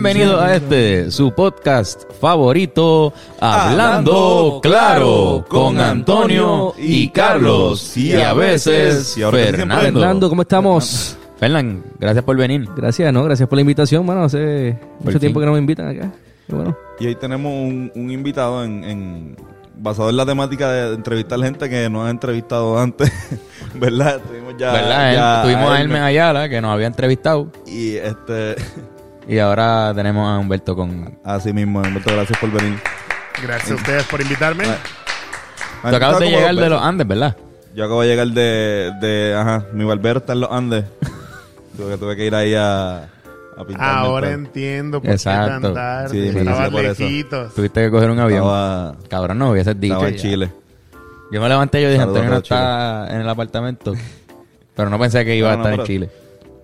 Bienvenido a este, su podcast favorito, Hablando Claro, con Antonio y Carlos, y a veces Y ahora que Fernando. Fernando, ¿cómo estamos? Fernán, gracias por venir. Gracias, ¿no? Gracias por la invitación, mano. Hace mucho fin. tiempo que no me invitan acá. Qué bueno. Y hoy tenemos un, un invitado en, en- basado en la temática de entrevistar gente que nos ha entrevistado antes, ¿verdad? Tuvimos ya, ¿Verdad? ya Tuvimos a Hermes Ayala, que nos había entrevistado, y este y ahora tenemos a Humberto con... así mismo, Humberto, gracias por venir. Gracias a ustedes por invitarme. Tú acabas de llegar de los. Andes, ¿verdad? Yo acabo de llegar de, de ajá, mi barbero está en los Andes. tuve, que, tuve que ir ahí a, a pintarme. Ahora entiendo por Exacto. qué tan tarde. Sí, me Estabas hice por eso. lejitos. Tuviste que coger un avión. Estaba, Cabrón, no hubieses dicho. estaba en ya. Chile. Yo me levanté y yo dije, Saludos Antonio no está en el apartamento. Pero no pensé que iba No, a no, estar en Chile.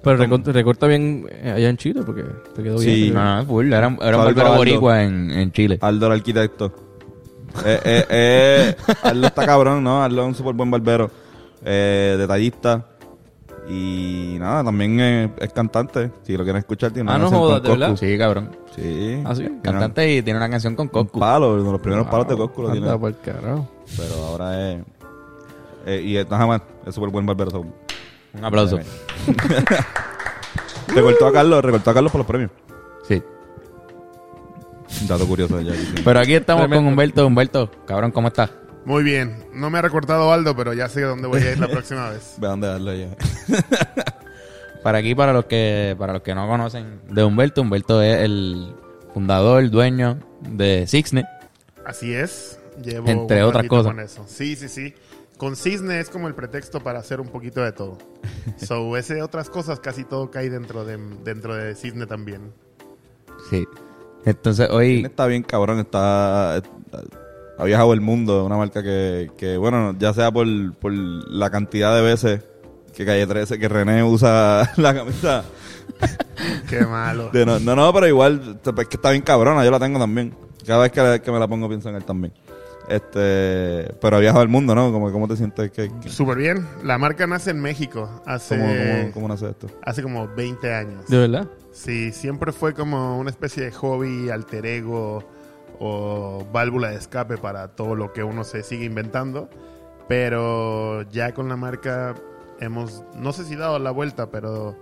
Pero recorta, recorta bien eh, allá en Chile porque te quedó Sí. bien. No, no, es full. Era, era un barbero boricua en, en Chile. Aldo el arquitecto. eh, eh, eh, Aldo está cabrón, ¿no? Aldo es un súper buen barbero. Eh, detallista. Y nada, también es, es cantante. Si lo quieren escuchar, tiene Ah, una no canción jodas, con ¿de Coscu. verdad? Sí, cabrón. Sí. Ah, sí. Tiene Cantante y tiene una canción con Un Coscu. palo, uno de los primeros palos de Coscu lo tiene. por carajo. Pero ahora es... eh, y nada más, es súper buen barbero. Un aplauso. Recortó a Carlos, recortó a Carlos por los premios. Sí. Un dato curioso de. Pero aquí estamos Tremendo. con Humberto. Humberto, cabrón, ¿cómo estás? Muy bien. No me ha recortado Aldo, pero ya sé dónde voy a ir la próxima vez. Ve a dónde darle ya. Para aquí, para los que para los que no conocen de Humberto, Humberto es el fundador, dueño de Sixne. Así es. Llevo Entre otras cosas. Con eso. Sí, sí, sí. Con Cisne es como el pretexto para hacer un poquito de todo. so, ese otras cosas, casi todo cae dentro de, dentro de Cisne también. Sí. Entonces hoy... Está bien cabrón, está, ha viajado el mundo, una marca que, que bueno, ya sea por, por la cantidad de veces que Calle 13, que René usa la camisa. Qué malo. de no, no, no, pero igual, es que está bien cabrona, yo la tengo también. Cada vez que, que me la pongo pienso en él también. Este, pero ha viajado el mundo, ¿no? Como, ¿Cómo te sientes? que Súper bien. La marca nace en México hace, cómo, cómo, cómo nace esto? hace como 20 años. ¿De verdad? Sí, siempre fue como una especie de hobby, alter ego o válvula de escape para todo lo que uno se sigue inventando. Pero ya con la marca hemos, no sé si dado la vuelta, pero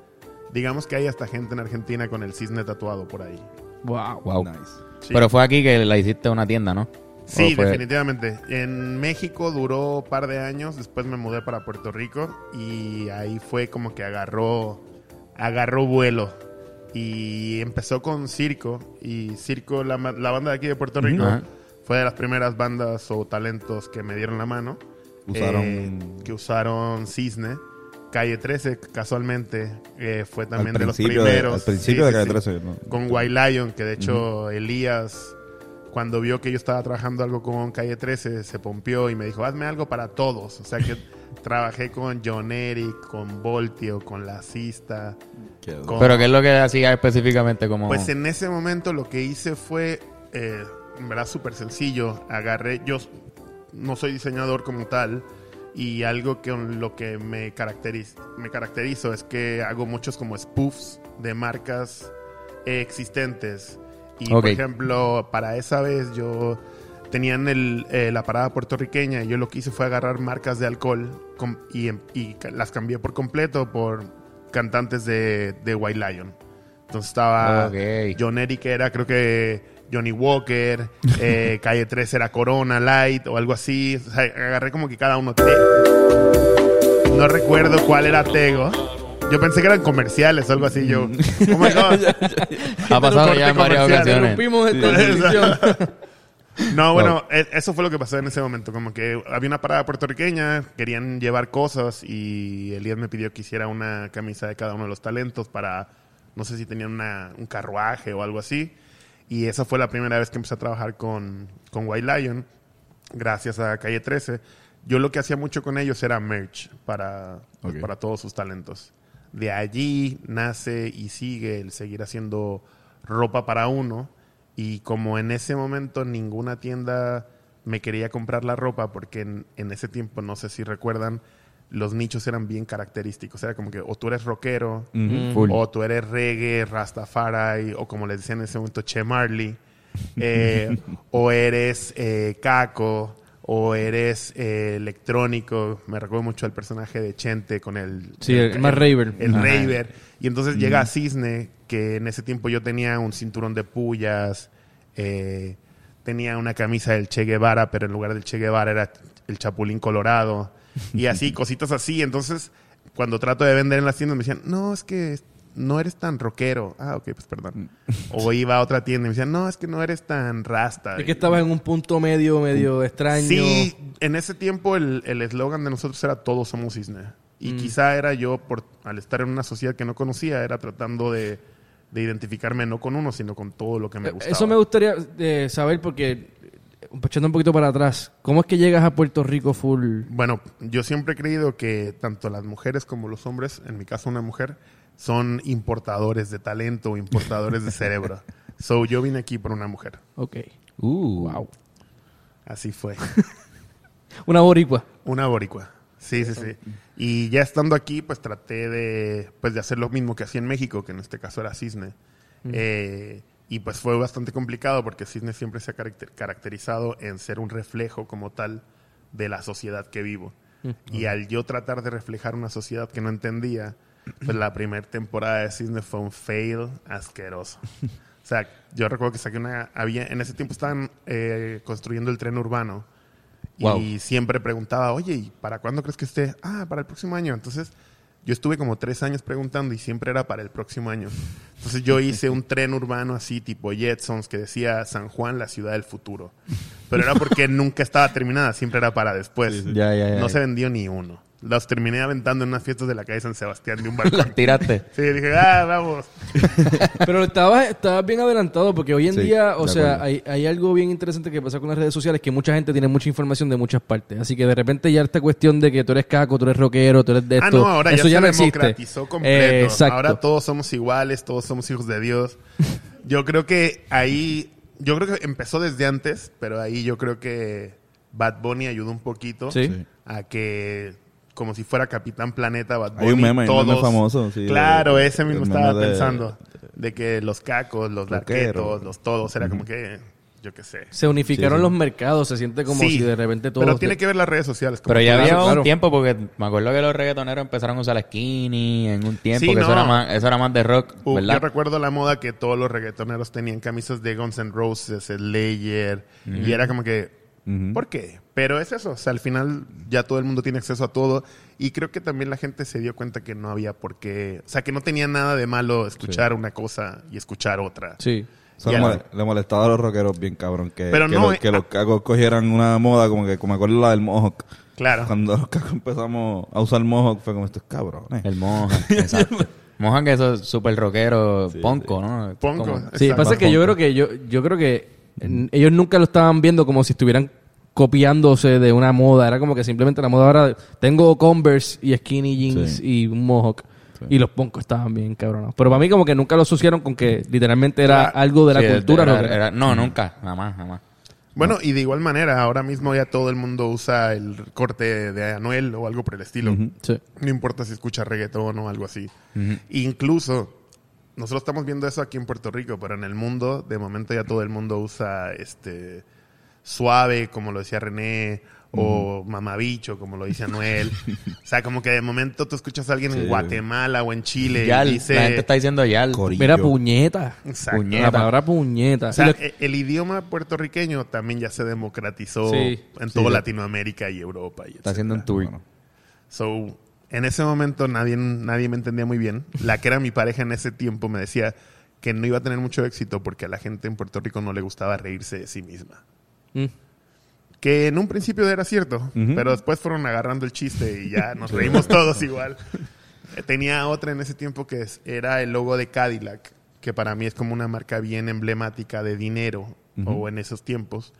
digamos que hay hasta gente en Argentina con el cisne tatuado por ahí. Wow. Wow. Nice. Sí. Pero fue aquí que la hiciste una tienda, ¿no? Sí, ¿O fue- definitivamente. En México duró un par de años, después me mudé para Puerto Rico y ahí fue como que agarró, agarró vuelo. Y empezó con Circo y Circo, la, banda de aquí de Puerto Rico, fue de las primeras bandas o talentos que me dieron la mano. Usaron- eh, que usaron Cisne. Calle 13, casualmente, eh, fue también de los de, primeros. al principio Sí, de Calle sí 13. ¿no? con White Lion, que de hecho Elías, cuando vio que yo estaba trabajando algo con Calle 13, se pompió y me dijo, hazme algo para todos. O sea que trabajé con John Eric, con Voltio, con La Cista. Qué duro. Con- Pero ¿qué es lo que hacía específicamente como... Pues en ese momento lo que hice fue, eh, en verdad, súper sencillo. Agarré, yo no soy diseñador como tal. Y algo que lo que me, caracteriz- me caracterizo es que hago muchos como spoofs de marcas eh, existentes. Y Ok. por ejemplo, para esa vez yo tenían el, eh, la parada puertorriqueña y yo lo que hice fue agarrar marcas de alcohol com- y, em- y las cambié por completo por cantantes de, de White Lion. Entonces estaba Ok. John Eric era creo que Johnny Walker, eh, Calle 3 era Corona Light o algo así. O sea, agarré como que cada uno. Te- No recuerdo cuál era Tego. Yo pensé que eran comerciales o algo así. Yo, oh my God. Ha pasado ya en varias ocasiones. Esta. No, bueno, e- eso fue lo que pasó en ese momento. Como que había una parada puertorriqueña, querían llevar cosas y Elías me pidió que hiciera una camisa de cada uno de los talentos para, no sé si tenían una- un carruaje o algo así. Y esa fue la primera vez que empecé a trabajar con, con White Lion, gracias a Calle 13. Yo lo que hacía mucho con ellos era merch para, para todos sus talentos. De allí nace y sigue el seguir haciendo ropa para uno. Y como en ese momento ninguna tienda me quería comprar la ropa, porque en, en ese tiempo, no sé si recuerdan, los nichos eran bien característicos. Era como que o tú eres rockero, o tú eres reggae, Rastafari, o como les decían en ese momento, Che Marley, eh, o eres eh, caco, o eres eh, electrónico. Me recuerdo mucho al personaje de Chente con el... Sí, el más raver. El raver. Y entonces llega a Cisne, que en ese tiempo yo tenía un cinturón de pullas, eh, tenía una camisa del Che Guevara, pero en lugar del Che Guevara era el Chapulín Colorado. Y así, cositas así. Entonces, cuando trato de vender en las tiendas, me decían, no, es que no eres tan rockero. Ah, ok, pues perdón. O iba a otra tienda y me decían, no, es que no eres tan rasta. Es que estabas en un punto medio, medio extraño. Sí, en ese tiempo el el eslogan de nosotros era todos somos cisne. Y Mm. quizá era yo, por al estar en una sociedad que no conocía, era tratando de, de identificarme no con uno, sino con todo lo que me gustaba. Eso me gustaría eh, saber porque, eh, echando un poquito para atrás, ¿cómo es que llegas a Puerto Rico full? Bueno, yo siempre he creído que tanto las mujeres como los hombres, en mi caso una mujer, son importadores de talento, importadores de cerebro. So, yo vine aquí por una mujer. Ok. Uh. Wow. Así fue. Una boricua. Una boricua. Sí, sí, sí. Y ya estando aquí, pues traté de, pues, de hacer lo mismo que hacía en México, que en este caso era Cisne. Eh, y pues fue bastante complicado porque Cisne siempre se ha caracter- caracterizado en ser un reflejo como tal de la sociedad que vivo. Y al yo tratar de reflejar una sociedad que no entendía, pues la primera temporada de Cisne fue un fail asqueroso. O sea, yo recuerdo que saqué una... Había, en ese tiempo estaban eh, construyendo el tren urbano. Wow. Y siempre preguntaba, oye, ¿y para cuándo crees que esté? Ah, para el próximo año. Entonces, yo estuve como tres años preguntando y siempre era para el próximo año. Entonces, yo hice un tren urbano así, tipo Jetsons, que decía San Juan, la ciudad del futuro. Pero era porque nunca estaba terminada, siempre era para después. Ya, ya, ya. No se vendió ni uno. Los terminé aventando en unas fiestas de la calle San Sebastián de un balcón. Las tiraste. Sí, dije, ah, vamos. Pero estabas, estabas bien adelantado porque hoy en Sí, día, o sea, hay, hay algo bien interesante que pasa con las redes sociales que mucha gente tiene mucha información de muchas partes. Así que de repente ya esta cuestión de que tú eres caco, tú eres rockero, tú eres de esto, Ah, no, ahora eso ya, se democratizó completo. Eh, exacto. Ahora todos somos iguales, todos somos hijos de Dios. Yo creo que ahí, yo creo que empezó desde antes, pero ahí yo creo que Bad Bunny ayudó un poquito. Sí. a que como si fuera Capitán Planeta Bad Bunny. Hay un meme, hay un todos, meme famoso, sí, de- claro, ese mismo el estaba de- pensando. De que los cacos, los larquetos, los todos, era como que, yo qué sé. Se unificaron Sí, sí. los mercados, se siente como Sí, si de repente todo... Pero tiene que ver las redes sociales. como Pero ya había Claro, un tiempo porque me acuerdo que los reggaetoneros empezaron a usar la skinny en un tiempo Sí, que eso, era más, eso era más de rock, Uh, yo recuerdo la moda que todos los reggaetoneros tenían camisas de Guns N' Roses, Slayer, y era como que, Ujú. ¿por qué? Pero es eso, o sea, al final ya todo el mundo tiene acceso a todo, y creo que también la gente se dio cuenta que no había por qué, o sea, que no tenía nada de malo escuchar una cosa y escuchar otra. Sí. Eso Ya. le, mole- le molestaba a los rockeros bien cabrón que, Pero que, no, los, eh, que los cacos cogieran una moda como que como me acuerdo la del Mohawk. Claro. Cuando los cacos empezamos a usar Mohawk fue como estos cabrones. El Mohan, exacto. Mohan que eso es súper rockero, ponco, ¿no? Ponco. Como- Sí, pasa que yo creo que yo, yo creo que ellos nunca lo estaban viendo como si estuvieran copiándose de una moda. Era como que simplemente la moda ahora tengo Converse y skinny jeans Sí. y un mohawk. Y los poncos estaban bien cabronados. Pero para mí como que nunca lo asociaron con que literalmente era Claro. algo de la Sí, cultura era- rockera. era- no, nunca, jamás, jamás. Bueno, y de igual manera, ahora mismo ya todo el mundo usa el corte de Anuel o algo por el estilo. Sí. No importa si escucha reggaetón o algo así. Incluso, nosotros estamos viendo eso aquí en Puerto Rico, pero en el mundo, de momento ya todo el mundo usa este suave, como lo decía René, o mamabicho, como lo dice Anuel. o sea, como que de momento tú escuchas a alguien en. Guatemala o en Chile Yal, y dice... la gente está diciendo Yal. Corillo. Mira, puñeta. Exacto. Puñeta. La palabra puñeta. O sea, lo- e- el idioma puertorriqueño también ya se democratizó Sí. en Sí, toda. Latinoamérica y Europa. Y Está haciendo un tour. Bueno. So, en ese momento nadie, nadie me entendía muy bien. La que era mi pareja en ese tiempo me decía que no iba a tener mucho éxito porque a la gente en Puerto Rico no le gustaba reírse de sí misma. Mm. Que en un principio era cierto, pero después fueron agarrando el chiste y ya nos reímos todos igual. Eh, Tenía otra en ese tiempo que es- era el logo de Cadillac, que para mí es como una marca bien emblemática de dinero, o en esos tiempos.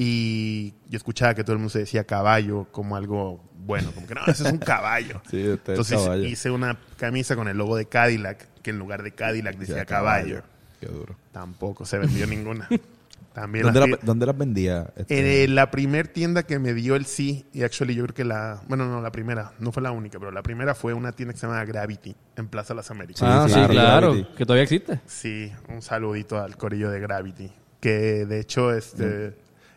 Y yo escuchaba que todo el mundo se decía caballo como algo bueno, como que no, ese es un caballo. Sí, este es Entonces caballo. hice una camisa con el logo de Cadillac, que en lugar de Cadillac decía caballo. Qué duro. Tampoco se vendió ninguna. También ¿Dónde, las la- vi- dónde las vendía? Este, En eh, la primer tienda que me dio el sí, y actually yo creo que la, bueno, no, la primera, no fue la única, pero la primera fue una tienda que se llama Gravity, en Plaza Las Américas. ah, sí, claro. Que todavía existe. Sí, un saludito al corillo de Gravity. Que de hecho, este.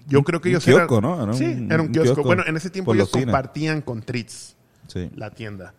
Yo creo que un ellos kiosco, eran- ¿no? Era un- sí, era un un kiosco. kiosco Bueno, en ese tiempo ellos compartían con Tritz Sí. la tienda.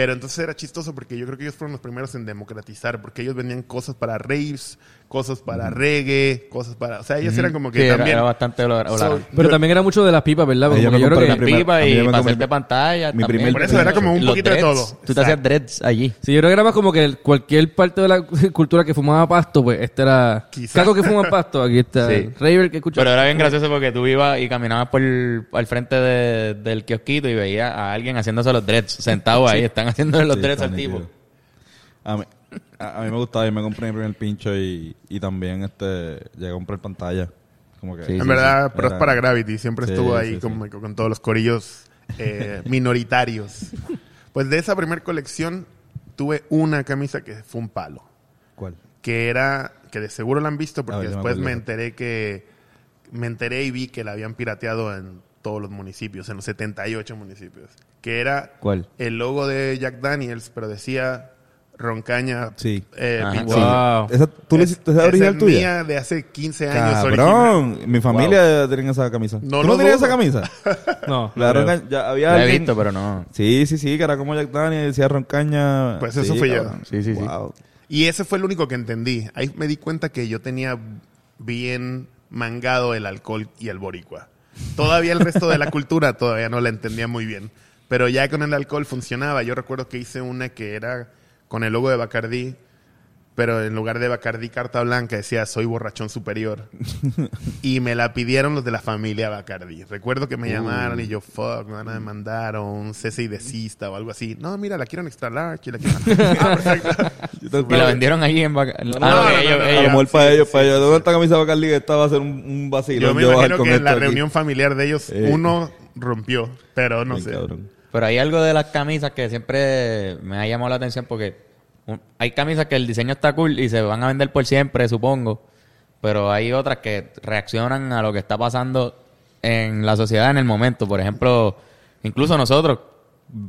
Pero entonces era chistoso porque yo creo que ellos fueron los primeros en democratizar, porque ellos vendían cosas para raves, cosas para reggae, cosas para. O sea, ellos eran como que Sí, era, también. era bastante So, Pero yo- también era mucho de las pipas, ¿verdad? Como yo yo creo que pipa y hacerte pantalla. mi también. Por eso era como un poquito de todo. Tú te hacías dreads allí. Sí, yo creo que era más como que cualquier parte de la cultura que fumaba pasto, pues este era... Caco que fuma pasto, aquí está. Sí. Raver que escucha... Pero era bien gracioso porque tú ibas y caminabas por al frente de- del kiosquito y veías a alguien haciéndose los dreads, sentado ahí, están haciéndole los Sí, al tipo. nítido. A mí, a, a mí me gustaba y me compré mi primer pincho y, y también este llegué a comprar pantalla. Como que, Sí, En sí, verdad, sí. pero es para Gravity. Siempre Sí, estuvo ahí que con todos los corillos eh, minoritarios. Pues de esa primera colección tuve una camisa que fue un palo. ¿Cuál? Que era, que de seguro la han visto porque ver, me después me acuerdo. enteré que, me enteré y vi que la habían pirateado en todos los municipios, en los 78 municipios. Que era ¿Cuál? el logo de Jack Daniels, pero decía Roncaña Sí. eh, Ajá, pinche. sí. Wow. Esa, ¿Tú le Es- hiciste esa esa original tuya? mía de hace 15 años original. Cabrón, mi familia tenía esa camisa. No ¿Tú no tenías esa camisa? No. La Roncaña, ya había La he alguien- visto, pero no. Sí, sí, sí, que era como Jack Daniel, decía Roncaña. Pues eso Sí, fui yo. cabrón. Sí, sí, sí. Wow. Y ese fue el único que entendí. Ahí me di cuenta que yo tenía bien mangado el alcohol y el boricua. Todavía el resto de la cultura todavía no la entendía muy bien. Pero ya con el alcohol funcionaba. Yo recuerdo que hice una que era con el logo de Bacardí, pero en lugar de Bacardí carta blanca decía soy borrachón superior. y me la pidieron los de la familia Bacardí. Recuerdo que me llamaron y yo, fuck, me van a demandar o un cese y desista o algo así. No, mira, la quiero en extra large. y la quiero- Ah, perfecto. Y la vendieron allí en Baca- no, ok, no, ellos- no, A lo mejor para ellos, para ellos. sí. ¿Dónde esta camisa va a Carly? Esta va a ser un, un. Yo me imagino con que en la aquí. reunión familiar de ellos Eh. uno rompió, pero no Bien sé. cabrón. Pero hay algo de las camisas que siempre me ha llamado la atención porque hay camisas que el diseño está cool y se van a vender por siempre, supongo. Pero hay otras que reaccionan a lo que está pasando en la sociedad en el momento. Por ejemplo, incluso nosotros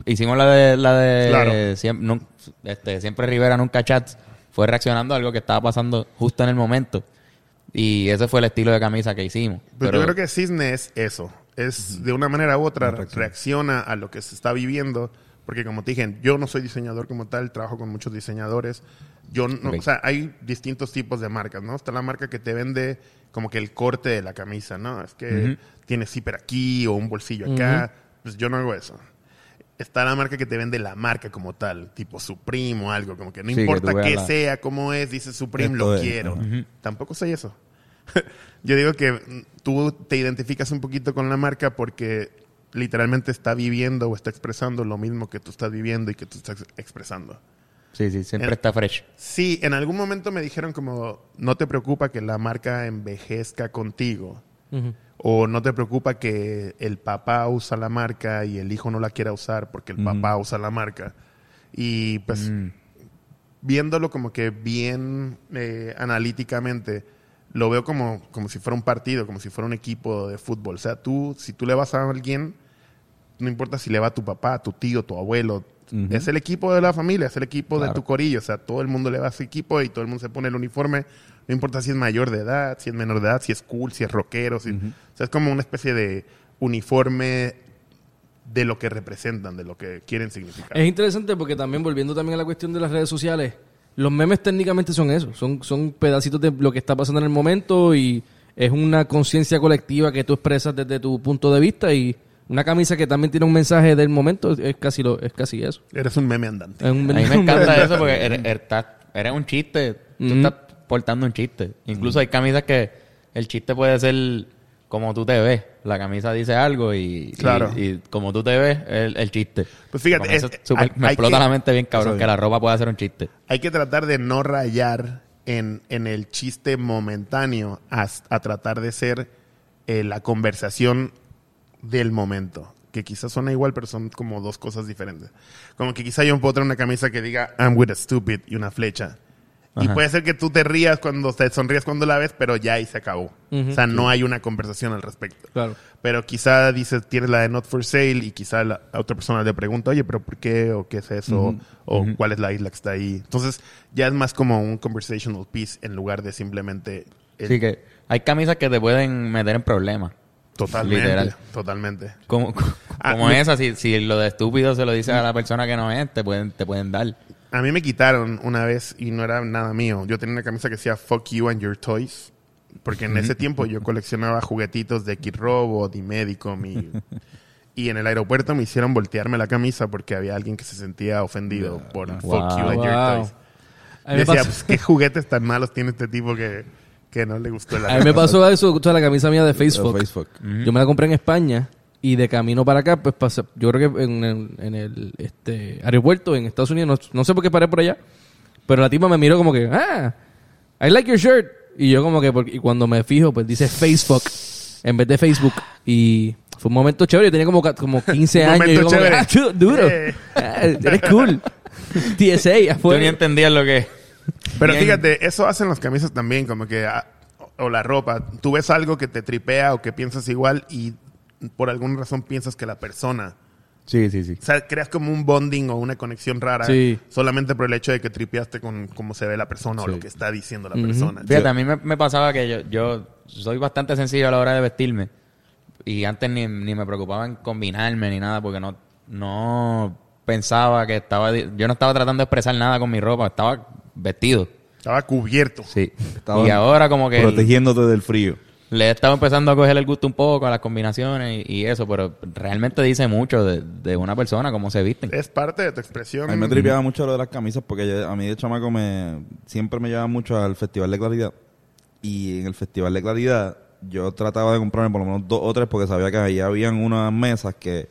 hicimos la de la de Claro. siem- nun- este, siempre Rivera nunca chats fue reaccionando a algo que estaba pasando justo en el momento. Y ese fue el estilo de camisa que hicimos. Pero, Pero yo creo que Cisne es eso. Es de una manera u otra reacciona a lo que se está viviendo. Porque como te dije, yo no soy diseñador como tal, trabajo con muchos diseñadores. Yo no, Ok. o sea, hay distintos tipos de marcas, ¿no? Está la marca que te vende como que el corte de la camisa, ¿no? Es que Ujú. tiene zipper aquí o un bolsillo acá. Pues yo no hago eso. Está la marca que te vende la marca como tal, tipo Supreme o algo, como que no Sí, que importa veas qué la- sea, cómo es, dice Supreme, Esto lo es, quiero. ajá. Tampoco soy eso. Yo digo que tú te identificas un poquito con la marca porque literalmente está viviendo o está expresando lo mismo que tú estás viviendo y que tú estás expresando. sí, sí, siempre En- está fresh. Sí, en algún momento me dijeron como, no te preocupa que la marca envejezca contigo. O no te preocupa que el papá usa la marca y el hijo no la quiera usar porque el papá usa la marca. Y pues Mm. viéndolo como que bien eh, analíticamente, lo veo como, como si fuera un partido, como si fuera un equipo de fútbol. O sea, tú, si tú le vas a alguien, no importa si le va a tu papá, tu tío, tu abuelo, es el equipo de la familia, es el equipo de tu corillo. O sea, todo el mundo le va a ese equipo y todo el mundo se pone el uniforme. No importa si es mayor de edad, si es menor de edad, si es cool, si es rockero. si- O sea, es como una especie de uniforme de lo que representan, de lo que quieren significar. Es interesante porque también, volviendo también a la cuestión de las redes sociales, los memes técnicamente son eso, son, son pedacitos de lo que está pasando en el momento y es una conciencia colectiva que tú expresas desde tu punto de vista y una camisa que también tiene un mensaje del momento es casi lo, es casi eso. Eres un meme andante. Es un- A mí me encanta eso porque eres, eres- estás- eres un chiste. Tú estás portando un chiste. Incluso hay camisas que el chiste puede ser como tú te ves. La camisa dice algo y, Claro. y, y como tú te ves, el, el chiste. Pues fíjate, es- hay- me hay explota que- la mente bien cabrón que la ropa pueda ser un chiste. Hay que tratar de no rayar en, en el chiste momentáneo a, a tratar de ser eh, la conversación del momento. Que quizás suena igual, pero son como dos cosas diferentes. Como que quizá yo puedo traer una camisa que diga I'm with a stupid y una flecha. Y Ajá. puede ser que tú te rías cuando te sonríes cuando la ves, pero ya ahí se acabó. O sea, no hay una conversación al respecto. Claro. Pero quizá dices, tienes la de Not for Sale y quizá la otra persona le pregunta, oye, pero ¿por qué? ¿O qué es eso? ¿O cuál es la isla que está ahí? Entonces, ya es más como un conversational piece en lugar de simplemente... el- Sí que hay camisas que te pueden meter en problemas. Totalmente. literal. Totalmente. Como, como Ah, esa, si, si lo de estúpido se lo dices a la persona que no es, te pueden, te pueden dar. A mí me quitaron una vez y no era nada mío. Yo tenía una camisa que decía Fuck You and Your Toys. Porque en ese tiempo yo coleccionaba juguetitos de Kid Robot y Medicom. Y, y en el aeropuerto me hicieron voltearme la camisa porque había alguien que se sentía ofendido por Fuck Wow. You and Your. Toys. Decía, pues, ¿qué juguetes tan malos tiene este tipo que, que no le gustó la A mí me pasó eso, sea, la camisa mía de Facebook. Facebook. Yo me la compré en España y de camino para acá, pues pasé, yo creo que en el, en el este, aeropuerto en Estados Unidos, no, no sé por qué paré por allá, pero la tipa me miró como que, ah, I like your shirt. Y yo como que, y cuando me fijo, pues dice Facebook en vez de Facebook. Y fue un momento chévere, yo tenía como, como 15 Un años. Y yo como que, ah, duro. Eh. Ah, eres cool. TSA, Tú ni afuera. entendías lo que... Pero Bien. fíjate, eso hacen las camisas también, como que... ah, o la ropa. Tú ves algo que te tripea o que piensas igual y por alguna razón piensas que la persona... Sí, sí, sí. O sea, creas como un bonding o una conexión rara Sí. solamente por el hecho de que tripeaste con cómo se ve la persona o Sí. lo que está diciendo la persona. Fíjate, a mí me, me pasaba que yo, yo soy bastante sencillo a la hora de vestirme. Y antes ni, ni me preocupaba en combinarme ni nada porque no, no pensaba que estaba... Yo no estaba tratando de expresar nada con mi ropa. Estaba vestido. Estaba cubierto. Sí. Estaba y ahora como que... Protegiéndote del frío. Le he estado empezando a coger el gusto un poco a las combinaciones y, y eso, pero realmente dice mucho de, de una persona, cómo se visten. Es parte de tu expresión. A mí me tripeaba mucho lo de las camisas porque yo- a mí de chamaco me siempre me llevaba mucho al Festival de Claridad. Y en el Festival de Claridad yo trataba de comprarme por lo menos dos o tres porque sabía que ahí habían unas mesas que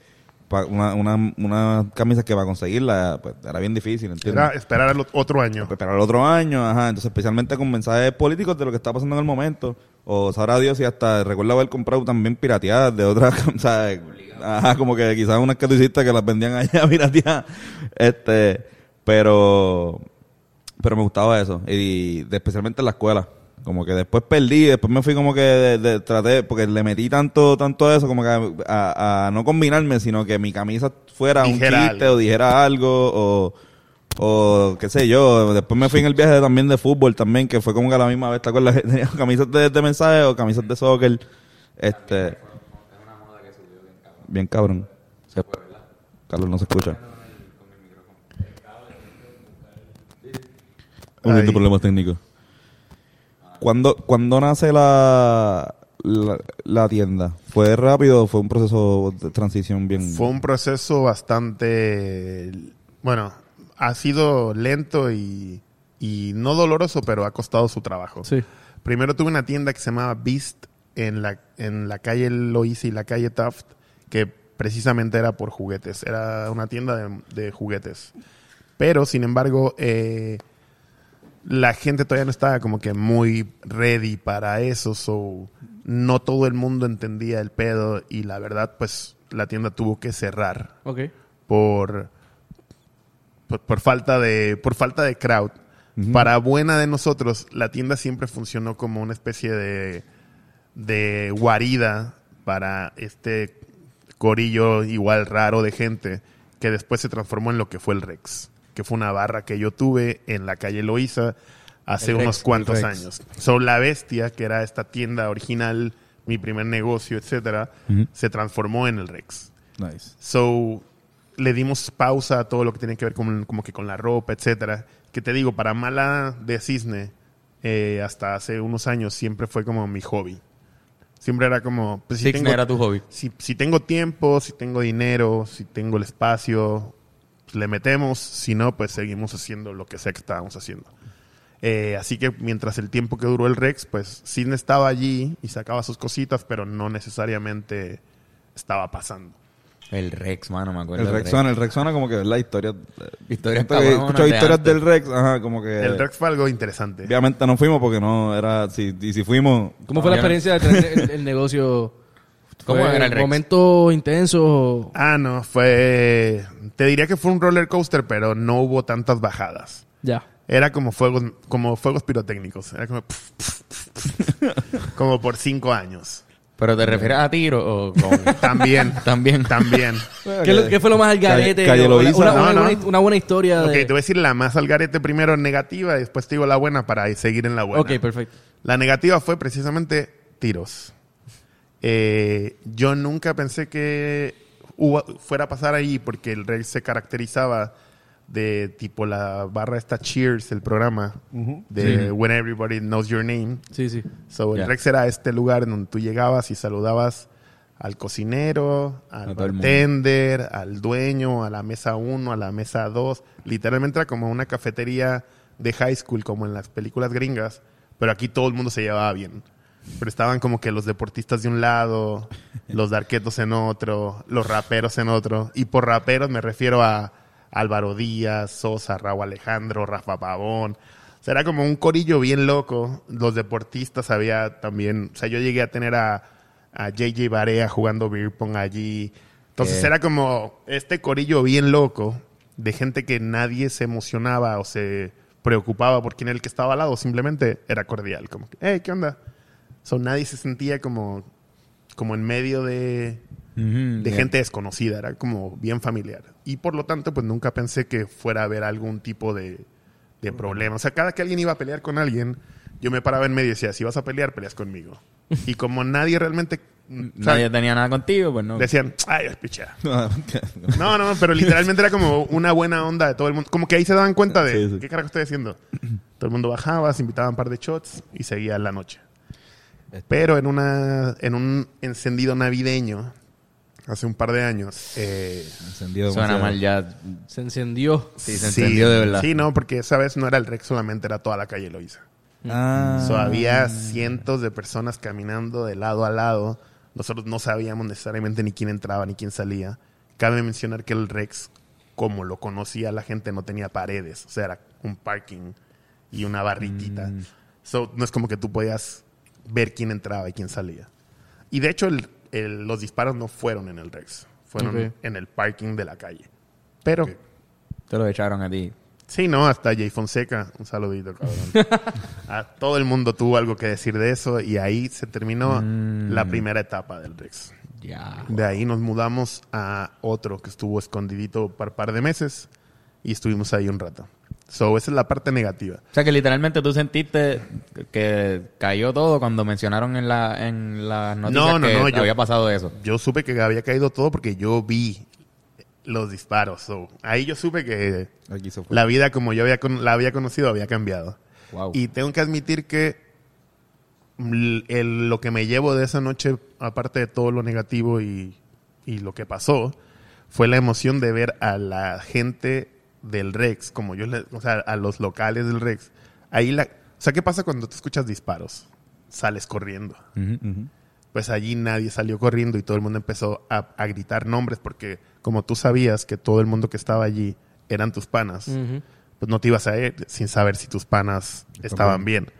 una, una, unas camisas que para conseguirlas pues, era bien difícil, ¿entiendes? Era esperar ot- otro año. Esperar el otro año, ajá. Entonces, especialmente con mensajes políticos de lo que está pasando en el momento. O sabrá Dios y hasta recuerdo haber comprado también pirateadas de otras, o sea, ajá, como que quizás unas que tú hiciste que las vendían allá pirateadas. Este, pero, pero me gustaba eso. Y especialmente en la escuela. Como que después perdí, después me fui como que de, de- traté, porque le metí tanto, tanto a eso, como que a, a- a no combinarme, sino que mi camisa fuera Dijera un chiste algo. o dijera algo, o, o qué sé yo. Después me fui en el viaje también de fútbol también, que fue como que a la misma vez, ¿te acuerdas? Tenía camisas de, de mensaje o camisas de soccer. Este. Bien cabrón. Se ¿verdad? Carlos no se escucha. Un problemas técnicos. ¿Cuándo, cuándo nace la, la, la tienda? ¿Fue rápido o fue un proceso de transición bien? Fue un proceso bastante... Bueno, ha sido lento y, y no doloroso, pero ha costado su trabajo. Sí. Primero tuve una tienda que se llamaba Beast en la, en la calle Loíza y la calle Taft, que precisamente era por juguetes. Era una tienda de, de juguetes. Pero, sin embargo, eh, la gente todavía no estaba como que muy ready para eso. So, no todo el mundo entendía el pedo y la verdad, pues, la tienda tuvo que cerrar Ok. por, por, por falta de por falta de crowd. Para buena de nosotros, la tienda siempre funcionó como una especie de, de guarida para este corillo igual raro de gente que después se transformó en lo que fue el Rex, que fue una barra que yo tuve en la calle Loíza hace El unos cuantos años. So, la Bestia, que era esta tienda original, mi primer negocio, etcétera, se transformó en el Rex. Nice. So, le dimos pausa a todo lo que tiene que ver con, como que con la ropa, etcétera. Que te digo, para mala de cisne, eh, hasta hace unos años siempre fue como mi hobby. Siempre era como, pues, si, Sixne tengo, era tu hobby. si, si tengo tiempo, si tengo dinero, si tengo el espacio, le metemos. Si no, pues seguimos haciendo lo que sea que estábamos haciendo. Eh, así que mientras el tiempo que duró el Rex, pues Cisne estaba allí y sacaba sus cositas, pero no necesariamente estaba pasando. El Rex, mano, me acuerdo. El del Rexona, el Rexona como que la historia. De historias del Rex, ajá, como que. El Rex fue algo interesante. Obviamente no fuimos porque no era. Si, y si fuimos. ¿Cómo fue la experiencia de tener el, el negocio? ¿Cómo ¿Fue era el Rex? ¿Momento intenso? Ah, no, fue... Te diría que fue un roller coaster, pero no hubo tantas bajadas. Ya. Era como fuegos, como fuegos pirotécnicos. Era como, pf, pf, pf, pf, como por cinco años. ¿Pero te refieres a tiro o con... También, También. también. ¿Qué, lo- qué fue lo más al garete? Calle una, Loíza. una- No, una no. buena, una buena historia Ok, de... te voy a decir la más al garete primero negativa y después te digo la buena para seguir en la buena. Ok, perfecto. La negativa fue precisamente tiros. Eh, yo nunca pensé que hubo- fuera a pasar ahí porque el Rex se caracterizaba de tipo la barra esta Cheers, el programa de Sí. When Everybody Knows Your Name. Sí, sí. So, el. Rex era este lugar en donde tú llegabas y saludabas al cocinero, al bartender, al dueño, a la mesa 1, a la mesa 2. Literalmente era como una cafetería de high school, como en las películas gringas, pero aquí todo el mundo se llevaba bien. Pero estaban como que los deportistas de un lado, los darquetos en otro, los raperos en otro. Y por raperos me refiero a Álvaro Díaz, Sosa, Raúl Alejandro, Rafa Pavón. O sea, era como un corillo bien loco. Los deportistas había también... O sea, yo llegué a tener a, a JJ Barea jugando beer pong allí. Entonces Eh. era como este corillo bien loco de gente que nadie se emocionaba o se preocupaba por quién era el que estaba al lado. Simplemente era cordial. Como hey, ¿qué onda? So, nadie se sentía como, como en medio de, de gente desconocida, era como bien familiar. Y por lo tanto, pues nunca pensé que fuera a haber algún tipo de, de problema. O sea, cada que alguien iba a pelear con alguien, yo me paraba en medio y decía, si vas a pelear, peleas conmigo. Y como nadie realmente... o sea, Nadie tenía nada contigo, pues no. Decían, ay, es pichea. No, no, pero literalmente era como una buena onda de todo el mundo. Como que ahí se daban cuenta de, Sí, sí. ¿qué carajo estoy haciendo? Todo el mundo bajaba, se invitaban un par de shots y seguía la noche. Pero en, una, en un encendido navideño, hace un par de años... eh, Encendido Suena mal ya. Se encendió. Sí, se encendió de verdad. Sí, no, porque esa vez no era el Rex solamente, era toda la calle Loiza. Ah. So, había cientos de personas caminando de lado a lado. Nosotros no sabíamos necesariamente ni quién entraba ni quién salía. Cabe mencionar que el Rex, como lo conocía la gente, no tenía paredes. O sea, era un parking y una barritita. Mm. So, no es como que tú podías ver quién entraba y quién salía. Y de hecho, el- el- los disparos no fueron en el Rex. Fueron en el parking de la calle. Pero... Te lo echaron a ti. Sí, no, hasta Jay Fonseca, un saludito, cabrón. a todo el mundo tuvo algo que decir de eso y ahí se terminó Mm. la primera etapa del Rex. Ya. De ahí nos mudamos a otro que estuvo escondidito por par de meses y estuvimos ahí un rato. So, esa es la parte negativa. O sea que literalmente tú sentiste que cayó todo cuando mencionaron en la en las noticias No, no, que no, yo- había pasado eso. Yo supe que había caído todo porque yo vi los disparos. So, ahí yo supe que la vida como yo había con- la había conocido había cambiado. Wow. Y tengo que admitir que el- lo que me llevo de esa noche, aparte de todo lo negativo y, y lo que pasó, fue la emoción de ver a la gente del Rex, como yo le, o sea, a los locales del Rex. Ahí la, o sea, ¿qué pasa cuando tú escuchas disparos? Sales corriendo. Pues allí nadie salió corriendo y todo el mundo empezó a, a gritar nombres porque como tú sabías que todo el mundo que estaba allí eran tus panas, Ujú. pues no te ibas a ir sin saber si tus panas estaban bien.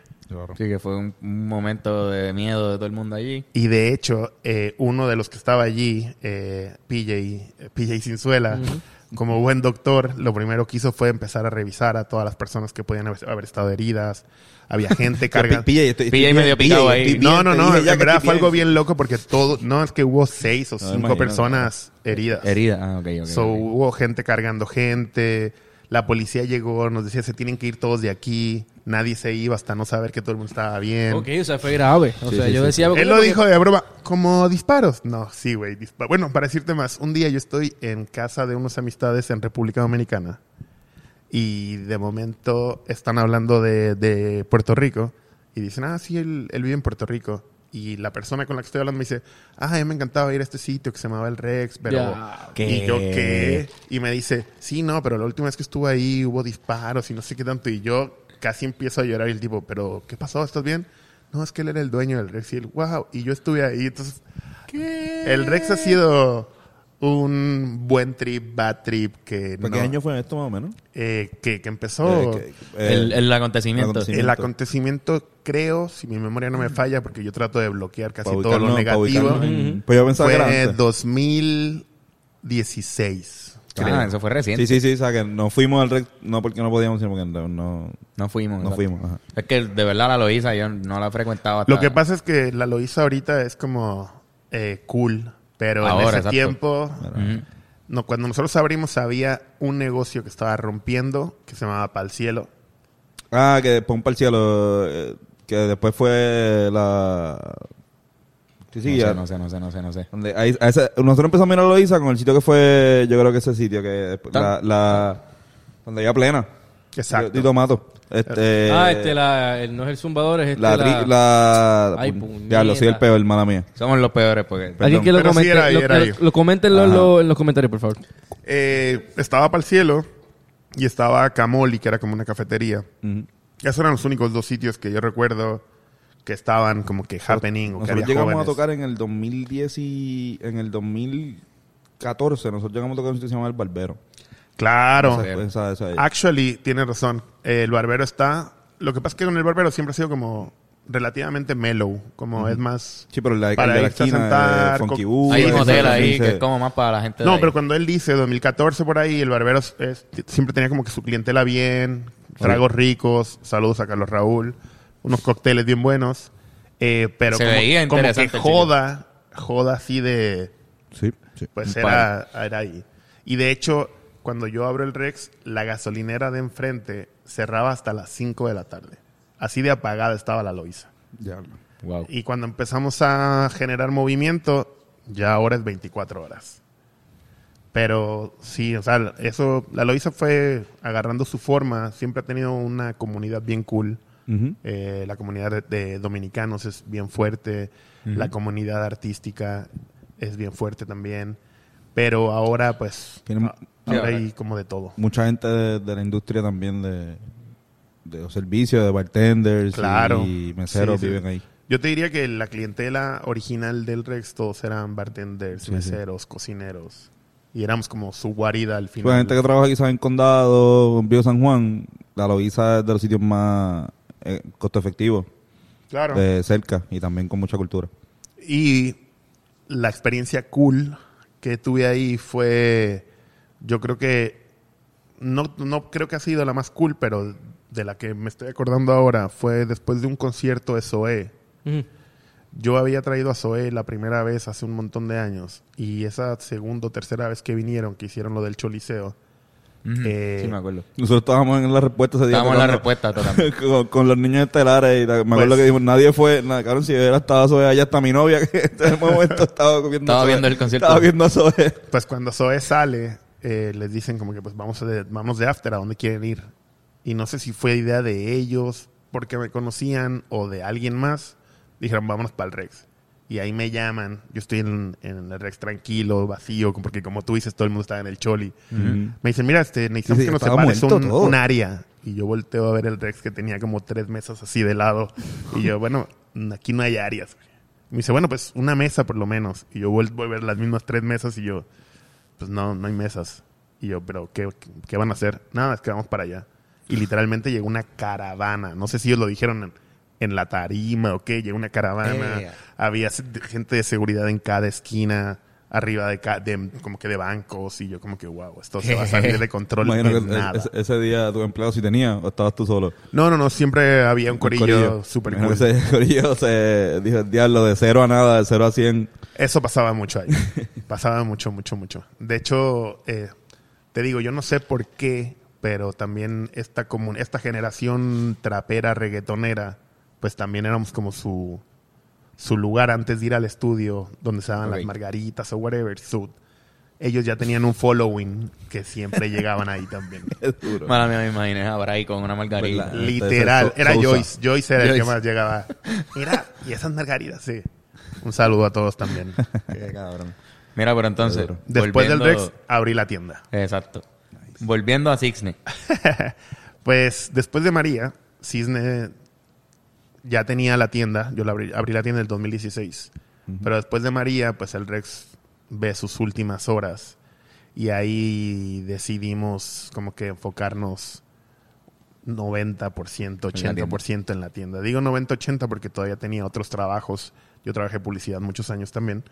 Sí, que fue un, un momento de miedo de todo el mundo allí. Y de hecho, eh, uno de los que estaba allí, eh, PJ, eh, PJ Cinzuela, como buen doctor, lo primero que hizo fue empezar a revisar a todas las personas que podían haber, haber estado heridas. Había gente cargando. Pilla, y medio bien, picado pilla, ahí. No, no, no, en verdad fue algo bien. loco porque todo, no es que hubo seis o No, cinco personas heridas. Herida. Ah, ok, ok. So, ok. hubo gente cargando gente, la policía llegó, nos decía se tienen que ir todos de aquí, nadie se iba hasta no saber que todo el mundo estaba bien. Ok, o sea, fue grave. O Sí, sea, sí, yo sí, decía... Él lo dijo de broma, como disparos. No, sí, güey. Bueno, para decirte más, un día yo estoy en casa de unas amistades en República Dominicana y de momento están hablando de, de Puerto Rico y dicen, ah, sí, él, él vive en Puerto Rico. Y la persona con la que estoy hablando me dice, ah, a mí me encantaba ir a este sitio que se llamaba el Rex, pero... ¿Qué? Y yo, ¿qué? Y me dice, sí, no, pero la última vez que estuve ahí hubo disparos y no sé qué tanto. Y yo casi empiezo a llorar y el tipo, pero ¿qué pasó? ¿Estás bien? No, es que él era el dueño del Rex. Y él, wow. Y yo estuve ahí. Entonces, el Rex ha sido un buen trip, bad trip que, ¿Para no- qué año fue esto más o menos? eh, que, que empezó... Eh, que- eh, el, el acontecimiento. acontecimiento. el aconteciimiento, creo, si mi memoria no me falla, porque yo trato de bloquear casi todo lo negativo, ubicarnos en- Pues yo pensaba que era fue antes. 2016. Ah, eso fue reciente. Sí, sí, sí, o sea que no fuimos al Rex, no porque no podíamos, sino porque no, no, No fuimos. no exacto. fuimos. ajá. Es que de verdad la Loíza yo no la frecuentaba. hasta- Lo que pasa es que la Loíza ahorita es como eh, cool, pero en ese exacto. tiempo, no, cuando nosotros abrimos había un negocio que estaba rompiendo que se llamaba Pal Cielo. Ah, que para el cielo, eh, que después fue la... Sí, sí, no, ya. sé, no sé, no sé, no sé, no sé. Donde hay- a ese- nosotros empezamos a mirar Loiza con el sitio que fue, yo creo que ese sitio, que después- la, la, donde había plena. Exacto. Y tomato. Este, ah, este, la, el- no es el zumbador, es este, la, la... tri- la, Ay, pu- ya lo soy el peor, mala mía. Somos los peores porque... Alguien que lo Pero sí comente, era lo, era lo- ahí. lo comenten lo- Ajá. lo- en los comentarios, por favor. Eh, estaba Pal Cielo y estaba Camoli, que era como una cafetería. Ujú. Esos eran los únicos dos sitios que yo recuerdo que estaban como que happening o que Nosotros había llegamos jóvenes. a tocar en el 2010 y en el 2014, nosotros llegamos a tocar un sitio que se llama El Barbero. Claro. Esa- esa- esa- Actually, tiene razón. Eh, el barbero está. Lo que pasa es que con el barbero siempre ha sido como relativamente mellow. Como es más. Sí, pero la, Para el de la esquina sentar, de Funky Boo, Hay un hotel ahí que es como más para la gente de No, ahí. pero cuando él dice 2014 por ahí, el barbero es- es- siempre tenía como que su clientela bien, tragos ricos, saludos a Carlos Raúl, unos cócteles bien buenos. eh, pero Se como, veía como que joda, joda así de. Sí, sí. Pues era, era ahí. Y de hecho, cuando yo abro el Rex, la gasolinera de enfrente cerraba hasta las 5 de la tarde. Así de apagada estaba la Loiza. Ya. Wow. Y cuando empezamos a generar movimiento, ya ahora es 24 horas. Pero sí, o sea, eso, la Loiza fue agarrando su forma. Siempre ha tenido una comunidad bien cool. Eh, la comunidad de, de dominicanos es bien fuerte. La comunidad artística es bien fuerte también. Pero ahora, pues, Tiene- ahora hay como de todo. Mucha gente de, de la industria también de, de los servicios, de bartenders Claro. y meseros Sí, sí. viven ahí. Yo te diría que la clientela original del Rex todos eran bartenders, Sí, meseros, cocineros. Y éramos como su guarida al final. Pues gente que trabaja quizás en Condado, en Vío San Juan, la Loiza es de los sitios más eh, costo efectivos, Claro. de cerca y también con mucha cultura. Y la experiencia cool que tuve ahí fue, yo creo que, no, no creo que ha sido la más cool, pero de la que me estoy acordando ahora fue después de un concierto de Zoé. Yo había traído a Zoé la primera vez hace un montón de años y esa segunda o tercera vez que vinieron, que hicieron lo del Choliseo, Ujú. eh, sí, me acuerdo. Nosotros estábamos en la respuesta ese día. Estábamos en la respuesta totalmente. con, con los niños estelares y la- me acuerdo Pues- que dijimos, nadie fue, nada, cabrón, si hubiera estado Zoe allá está mi novia que en ese momento estaba viendo Estaba Zoe. viendo el concierto. Estaba viendo a Zoe. pues cuando Zoe sale, eh, les dicen como que pues vamos de, vamos de after, ¿a dónde quieren ir? Y no sé si fue idea de ellos, porque me conocían, o de alguien más, dijeron vámonos para el Rex. Y ahí me llaman, yo estoy en, en el Rex tranquilo, vacío, porque como tú dices, todo el mundo estaba en el Choli. Me dicen, mira, este, necesitamos Sí, que nos separes un área. Y yo volteo a ver el Rex que tenía como tres mesas así de lado. Y yo, bueno, aquí no hay áreas. Me dice, bueno, pues una mesa por lo menos. Y yo vuelvo a ver las mismas tres mesas y yo, pues no, no hay mesas. Y yo, pero ¿qué, qué van a hacer? Nada, es que vamos para allá. Y literalmente llegó una caravana. No sé si ellos lo dijeron en, en la tarima o qué. Llegó una caravana. Eh. Había gente de seguridad en cada esquina, arriba de, ca- de como que de bancos. Y yo como que, wow, esto se va a salir de control Imagino en que nada. ese, ese día tu empleado sí tenía o estabas tú solo. No, no, no. Siempre había un corillo súper cool. ese corillo se dijo, diablo, de cero a nada, de cero a cien. Eso pasaba mucho ahí. pasaba mucho, mucho, mucho. De hecho, eh, te digo, yo no sé por qué, pero también esta, comun esta generación trapera, reggaetonera, pues también éramos como su, su lugar antes de ir al estudio donde se daban las margaritas o whatever. So, ellos ya tenían un following que siempre llegaban ahí también. Es duro. Mala mía, me imaginé a Bray con una margarita. Pues la- Literal. Entonces, Era Sousa. Joyce. Joyce era el que más llegaba. Mira, y esas margaritas, sí. Un saludo a todos también. Qué cabrón. Mira, pero entonces. Después del volviendo- Rex, abrí la tienda. Exacto. Volviendo a Sixne. Pues después de María, Cisne ya tenía la tienda. Yo la abrí, abrí la tienda en el 2016. Pero después de María, pues el Rex ve sus últimas horas. Y ahí decidimos como que enfocarnos 90%, 80% en la tienda. Digo 90-80 porque todavía tenía otros trabajos. Yo trabajé publicidad muchos años también.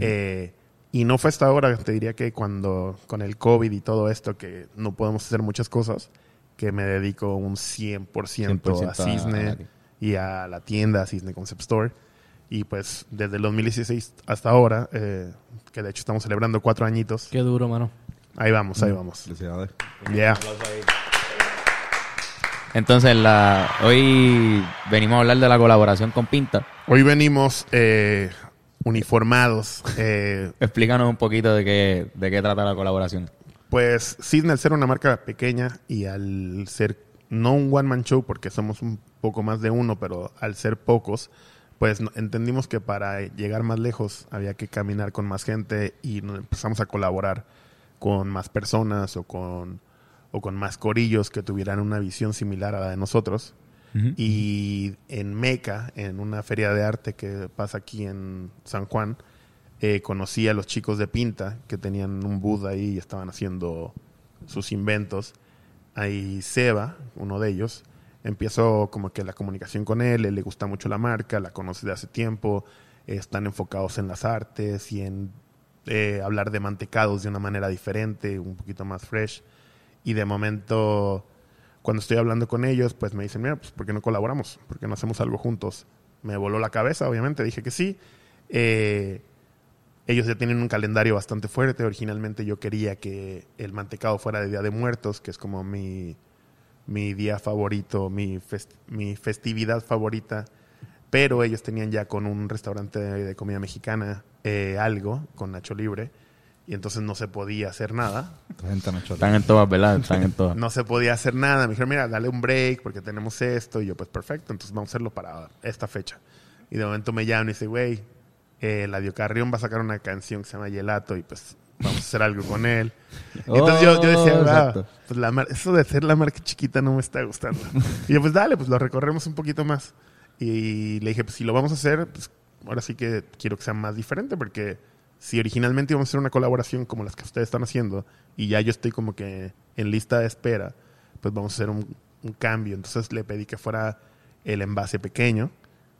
Eh, Y no fue hasta ahora, te diría que cuando con el COVID y todo esto, que no podemos hacer muchas cosas, que me dedico un 100%, 100% a a- Cisne y a la tienda Cisne Concept Store. Y pues desde el 2016 hasta ahora, eh, que de hecho estamos celebrando cuatro añitos, Qué duro, mano. ahí vamos, ahí vamos. Felicidades. Yeah. Entonces, la, hoy venimos a hablar de la colaboración con Pinta. Hoy venimos eh, uniformados. eh, Explícanos un poquito de qué, de qué trata la colaboración. Pues Cisne, al ser una marca pequeña y al ser no un one-man show, porque somos un poco más de uno, pero al ser pocos, pues entendimos que para llegar más lejos había que caminar con más gente y empezamos a colaborar con más personas o con, o con más corillos que tuvieran una visión similar a la de nosotros. Y en Meca, en una feria de arte que pasa aquí en San Juan, eh, conocí a los chicos de Pinta que tenían un booth ahí y estaban haciendo sus inventos. Ahí Seba, uno de ellos, empiezo como que la comunicación con él, él le gusta mucho la marca, la conoce de hace tiempo, eh, están enfocados en las artes y en eh, hablar de mantecados de una manera diferente, un poquito más fresh. Y de momento, cuando estoy hablando con ellos, pues me dicen, mira, pues ¿por qué no colaboramos? ¿Por qué no hacemos algo juntos? Me voló la cabeza, obviamente, dije que sí. Eh, ellos ya tienen un calendario bastante fuerte. Originalmente yo quería que el mantecado fuera de Día de Muertos, que es como mi, mi día favorito, mi, fest- mi festividad favorita. Pero ellos tenían ya con un restaurante de, de comida mexicana eh, algo, con Nacho Libre. Y entonces no se podía hacer nada. Están en todas, ¿verdad? Están en todas. No se podía hacer nada. Me dijeron, mira, dale un break porque tenemos esto. Y yo, pues perfecto, entonces vamos a hacerlo para esta fecha. Y de momento me llaman y dice, güey, eh, Ladio Carrión va a sacar una canción que se llama Gelato y pues vamos a hacer algo con él. Entonces yo, yo decía, Oh, "Ah, exacto. pues la mar- eso de ser la marca chiquita no me está gustando. y yo, pues dale, pues lo recorremos un poquito más. Y le dije, pues si lo vamos a hacer, pues ahora sí que quiero que sea más diferente porque si originalmente íbamos a hacer una colaboración como las que ustedes están haciendo y ya yo estoy como que en lista de espera, pues vamos a hacer un, un cambio. Entonces le pedí que fuera el envase pequeño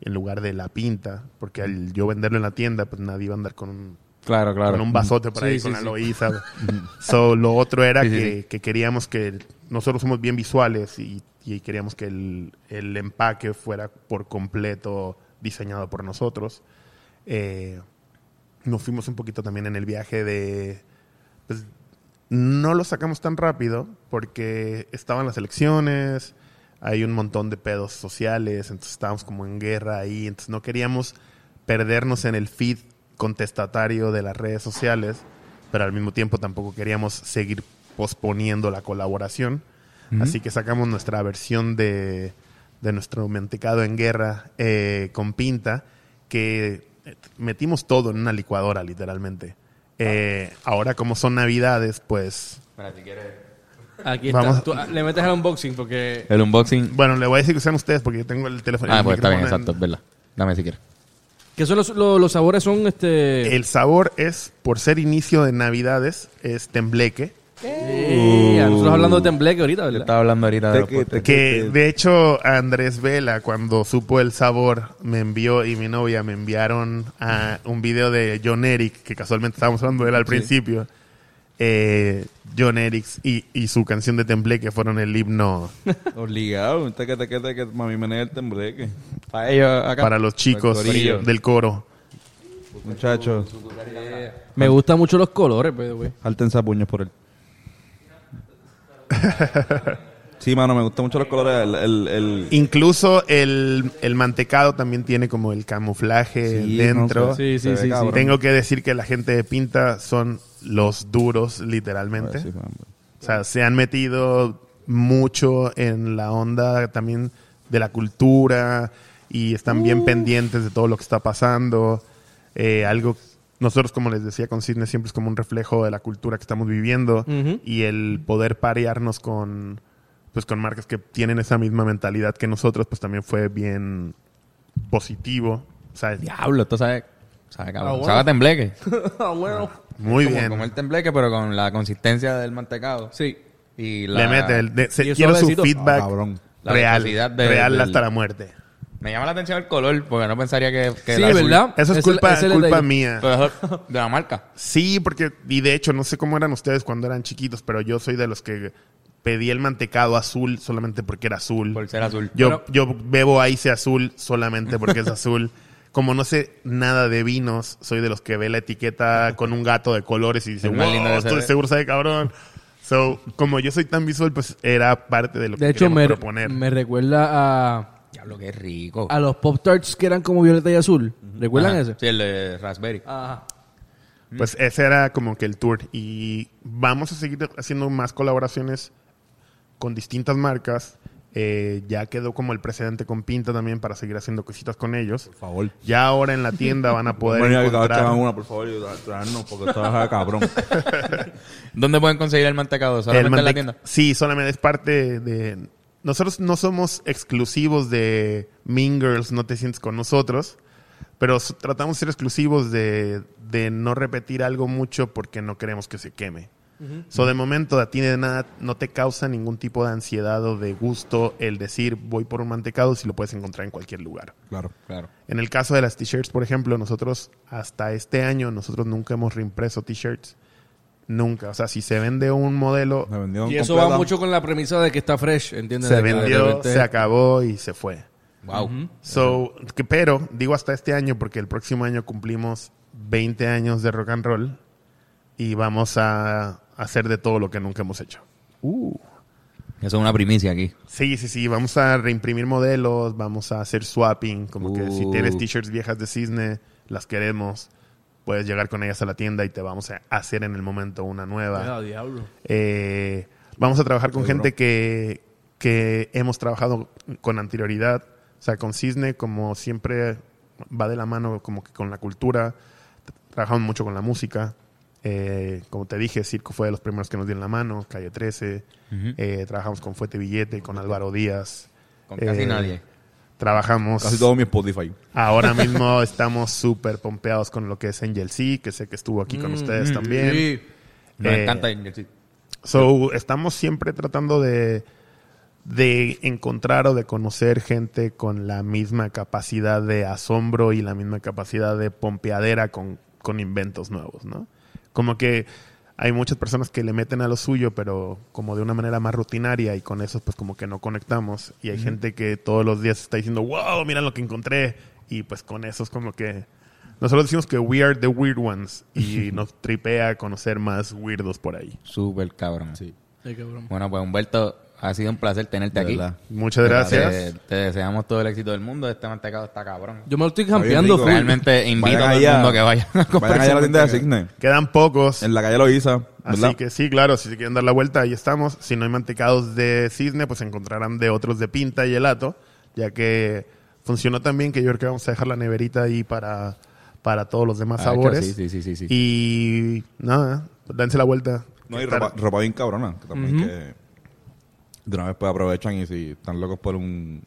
en lugar de la pinta, porque al yo venderlo en la tienda, pues nadie iba a andar con un, Claro, claro. con un vasote por Sí, ahí sí, con sí. Aloísa. so, lo otro era que, sí. que queríamos que nosotros somos bien visuales y, y queríamos que el, el empaque fuera por completo diseñado por nosotros. Eh, nos fuimos un poquito también en el viaje de... Pues, no lo sacamos tan rápido porque estaban las elecciones, hay un montón de pedos sociales, entonces estábamos como en guerra ahí, entonces no queríamos perdernos en el feed contestatario de las redes sociales, pero al mismo tiempo tampoco queríamos seguir posponiendo la colaboración. Así que sacamos nuestra versión de, de nuestro mantecado en guerra eh, con pinta, que eh, metimos todo en una licuadora, literalmente. Eh, ahora, como son navidades, pues Espera, si quieres. Aquí está. Vamos. Tú, ah, le metes al unboxing porque... El unboxing. Bueno, le voy a decir que sean ustedes porque yo tengo el teléfono. Ah, el pues está bien, en- exacto, es verdad. Dame si quieres. ¿Qué son los, los, los sabores? Son este... El sabor es, por ser inicio de Navidades, es tembleque. Eh, nosotros hablando de tembleque ahorita, ¿verdad? estaba hablando ahorita de postres. Que de hecho Andrés Vela, cuando supo el sabor, me envió y mi novia me enviaron a un video de John Eric, que casualmente estábamos hablando de él al principio. Eh, John Eric y, y su canción de tembleque fueron el himno Obligado. Mami, menea el tembleque. Para ellos acá. para los chicos corillo. del coro. Muchachos, Me gustan mucho los colores, by the way. altense puños por él. Sí, mano, me gustan mucho los colores. El, el, el- Incluso el, el mantecado también tiene como el camuflaje Sí, dentro. no sé, Sí, sí, sí, sí. Tengo que decir que la gente de Pinta son los duros, literalmente. Sí, man. O sea, se han metido mucho en la onda también de la cultura y están bien pendientes de todo lo que está pasando. Eh, algo, nosotros como les decía con Sidney siempre es como un reflejo de la cultura que estamos viviendo y el poder parearnos con pues con marcas que tienen esa misma mentalidad que nosotros pues también fue bien positivo. O sea, Diablo, esto sabe. Sabe cabrón. Ah, bueno. Sabe a tembleque. Ah, bueno. muy como, bien. como el tembleque, pero con la consistencia del mantecado. Sí. Y la, Le mete el de- se- y quiero su feedback Ah, cabrón. La real, de- real del- hasta la muerte. Me llama la atención el color, porque no pensaría que, que Sí, ¿verdad? Eso es culpa, es el culpa mía. Pero de la marca. Sí, porque, y de hecho, no sé cómo eran ustedes cuando eran chiquitos, pero yo soy de los que pedí el mantecado azul solamente porque era azul. Por ser azul. Yo, yo bebo Ice azul solamente porque es azul. Como no sé nada de vinos, soy de los que ve la etiqueta con un gato de colores y dice, wow, que estoy ve". seguro sabe cabrón. So, como yo soy tan visual, pues era parte de lo que De hecho, queríamos me, proponer. me recuerda a, Diablo, qué rico. a los Pop Tarts que eran como violeta y azul. ¿Recuerdan Ajá. ese? Sí, el de raspberry. Ajá. Pues ese era como que el tour. Y vamos a seguir haciendo más colaboraciones con distintas marcas. Eh, ya quedó como el precedente con Pinta también para seguir haciendo cositas con ellos. Por favor. Ya ahora en la tienda van a poder que encontrar... hagan una, por favor, y traernos, porque cabrón. ¿Dónde pueden conseguir el mantecado? ¿Solamente El en la mante- tienda? Sí, solamente es parte de... Nosotros no somos exclusivos de Mean Girls, no te sientes con nosotros, pero tratamos de ser exclusivos de, de no repetir algo mucho porque no queremos que se queme. So, de momento, a ti de nada no te causa ningún tipo de ansiedad o de gusto el decir voy por un mantecado si lo puedes encontrar en cualquier lugar. Claro. Claro. En el caso de las t-shirts, por ejemplo, nosotros hasta este año, nosotros nunca hemos reimpreso t-shirts. Nunca. O sea, si se vende un modelo, Y eso va mucho con la premisa de que está fresh, ¿entiendes? se vendió, se acabó y se fue. Wow. So, que, pero digo hasta este año porque el próximo año cumplimos 20 años de rock and roll y vamos a hacer de todo lo que nunca hemos hecho. Eso es una primicia aquí. Sí, sí, sí, vamos a reimprimir modelos, vamos a hacer swapping, como que si Uh. tienes t-shirts viejas de cisne, las queremos, puedes llegar con ellas a la tienda y te vamos a hacer en el momento una nueva. Ah, diablo. Eh, vamos a trabajar con gente que, que hemos trabajado con anterioridad. O sea, con Cisne, como siempre va de la mano como que con la cultura. Trabajamos mucho con la música. Eh, como te dije, Circo fue de los primeros que nos dieron la mano. Calle 13. Eh, trabajamos con Fuete Billete, con Álvaro Díaz. Con casi Eh, nadie. Trabajamos. Casi todo mi Spotify. Ahora mismo estamos súper pompeados con lo que es Angel C, que sé que estuvo aquí con ustedes también. Sí. Nos eh, encanta Angel, sí. So, estamos siempre tratando de, de encontrar o de conocer gente con la misma capacidad de asombro y la misma capacidad de pompeadera con, con inventos nuevos, ¿no? Como que hay muchas personas que le meten a lo suyo, pero como de una manera más rutinaria y con eso pues como que no conectamos. Y hay gente que todos los días está diciendo, wow, mira lo que encontré. Y pues con eso es como que... Nosotros decimos que we are the weird ones y nos tripea conocer más weirdos por ahí. Súper cabrón. Sí. Cabrón. Bueno, pues Humberto, ha sido un placer tenerte De aquí. verdad. Muchas gracias. Te, te deseamos todo el éxito del mundo. Este mantecado está cabrón. Yo me lo estoy full. Realmente invito Vayan a todo el mundo que vaya a comprar Vayan allá a la tienda de. Signe. Quedan pocos. En la calle Loiza, ¿verdad? Así que sí, claro, si se quieren dar la vuelta, ahí estamos. Si no hay mantecados de cisne, pues encontrarán de otros de pinta y helato, ya que funcionó también que yo creo que vamos a dejar la neverita ahí para, para todos los demás Ah, sabores. sí, sí, sí, sí, sí. Y nada, dense la vuelta. No, y Estar- ropa, ropa bien cabrona. Que también que de una vez pues aprovechan y si están locos por un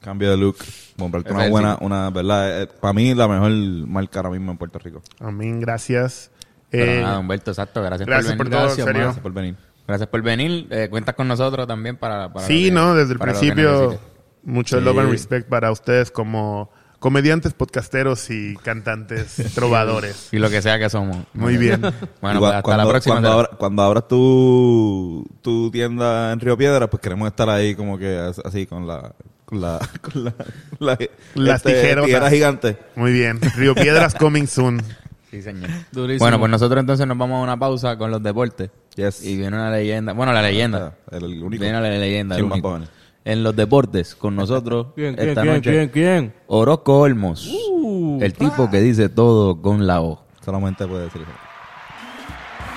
cambio de look, comprarte una es el buena, una, ¿verdad? Eh, para mí la mejor marca ahora mismo en Puerto Rico. Amén, gracias. Pero Eh, nada, Humberto, exacto. Gracias, gracias por por venir. todo, Gracias, serio. Gracias por venir. Gracias por venir. Eh, cuentas con nosotros también para... para Sí, que- no, desde el principio, mucho Sí. love and respect para ustedes como comediantes, podcasteros y cantantes, trovadores. Y lo que sea que somos. Muy bien. Bueno, Igual, pues hasta cuando, la próxima. Cuando, abra- cuando abras tu, tu tienda en Río Piedra, pues queremos estar ahí como que as- así con la... Con la, con la, la- Las este, tijerotas. tijera gigante. Muy bien. Río Piedras coming soon. Sí, señor. Durísimo. Bueno, pues nosotros entonces nos vamos a una pausa con los deportes. Yes. Y viene una leyenda. Bueno, la leyenda. El, el único. Viene la leyenda. ¿Quién el único. En los deportes, con nosotros ¿Quién, quién, esta quién, noche. quién, quién? Orozco Olmos. Uh, el tipo que dice todo con la O. Solamente puede decir eso.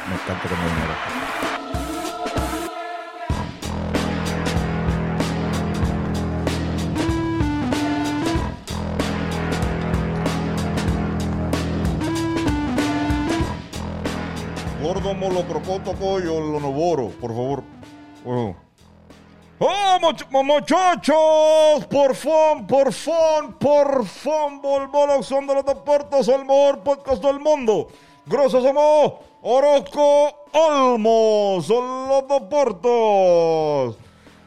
Me encanta que me dinero. Gordo molocrocoto coyo lonoboro, por favor. Oh. ¡Oh, much- mu- muchachos! Por fin, por fin, por volvió la acción de los deportes, el mejor podcast del mundo. A mí, Orozco Olmos, en los deportes.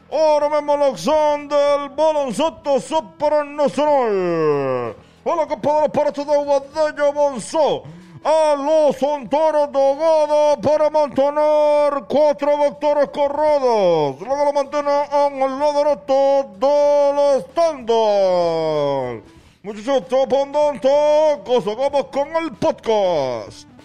Ora mismo l'acción del baloncesto supernacional. Hola, compadre, para todo Guadello Monzó. A los Ontaros Dogada para mantener cuatro vectores corridos. Luego lo mantiene en el lado derecho del estándar. Muchachos, abundante, que sigamos con el podcast.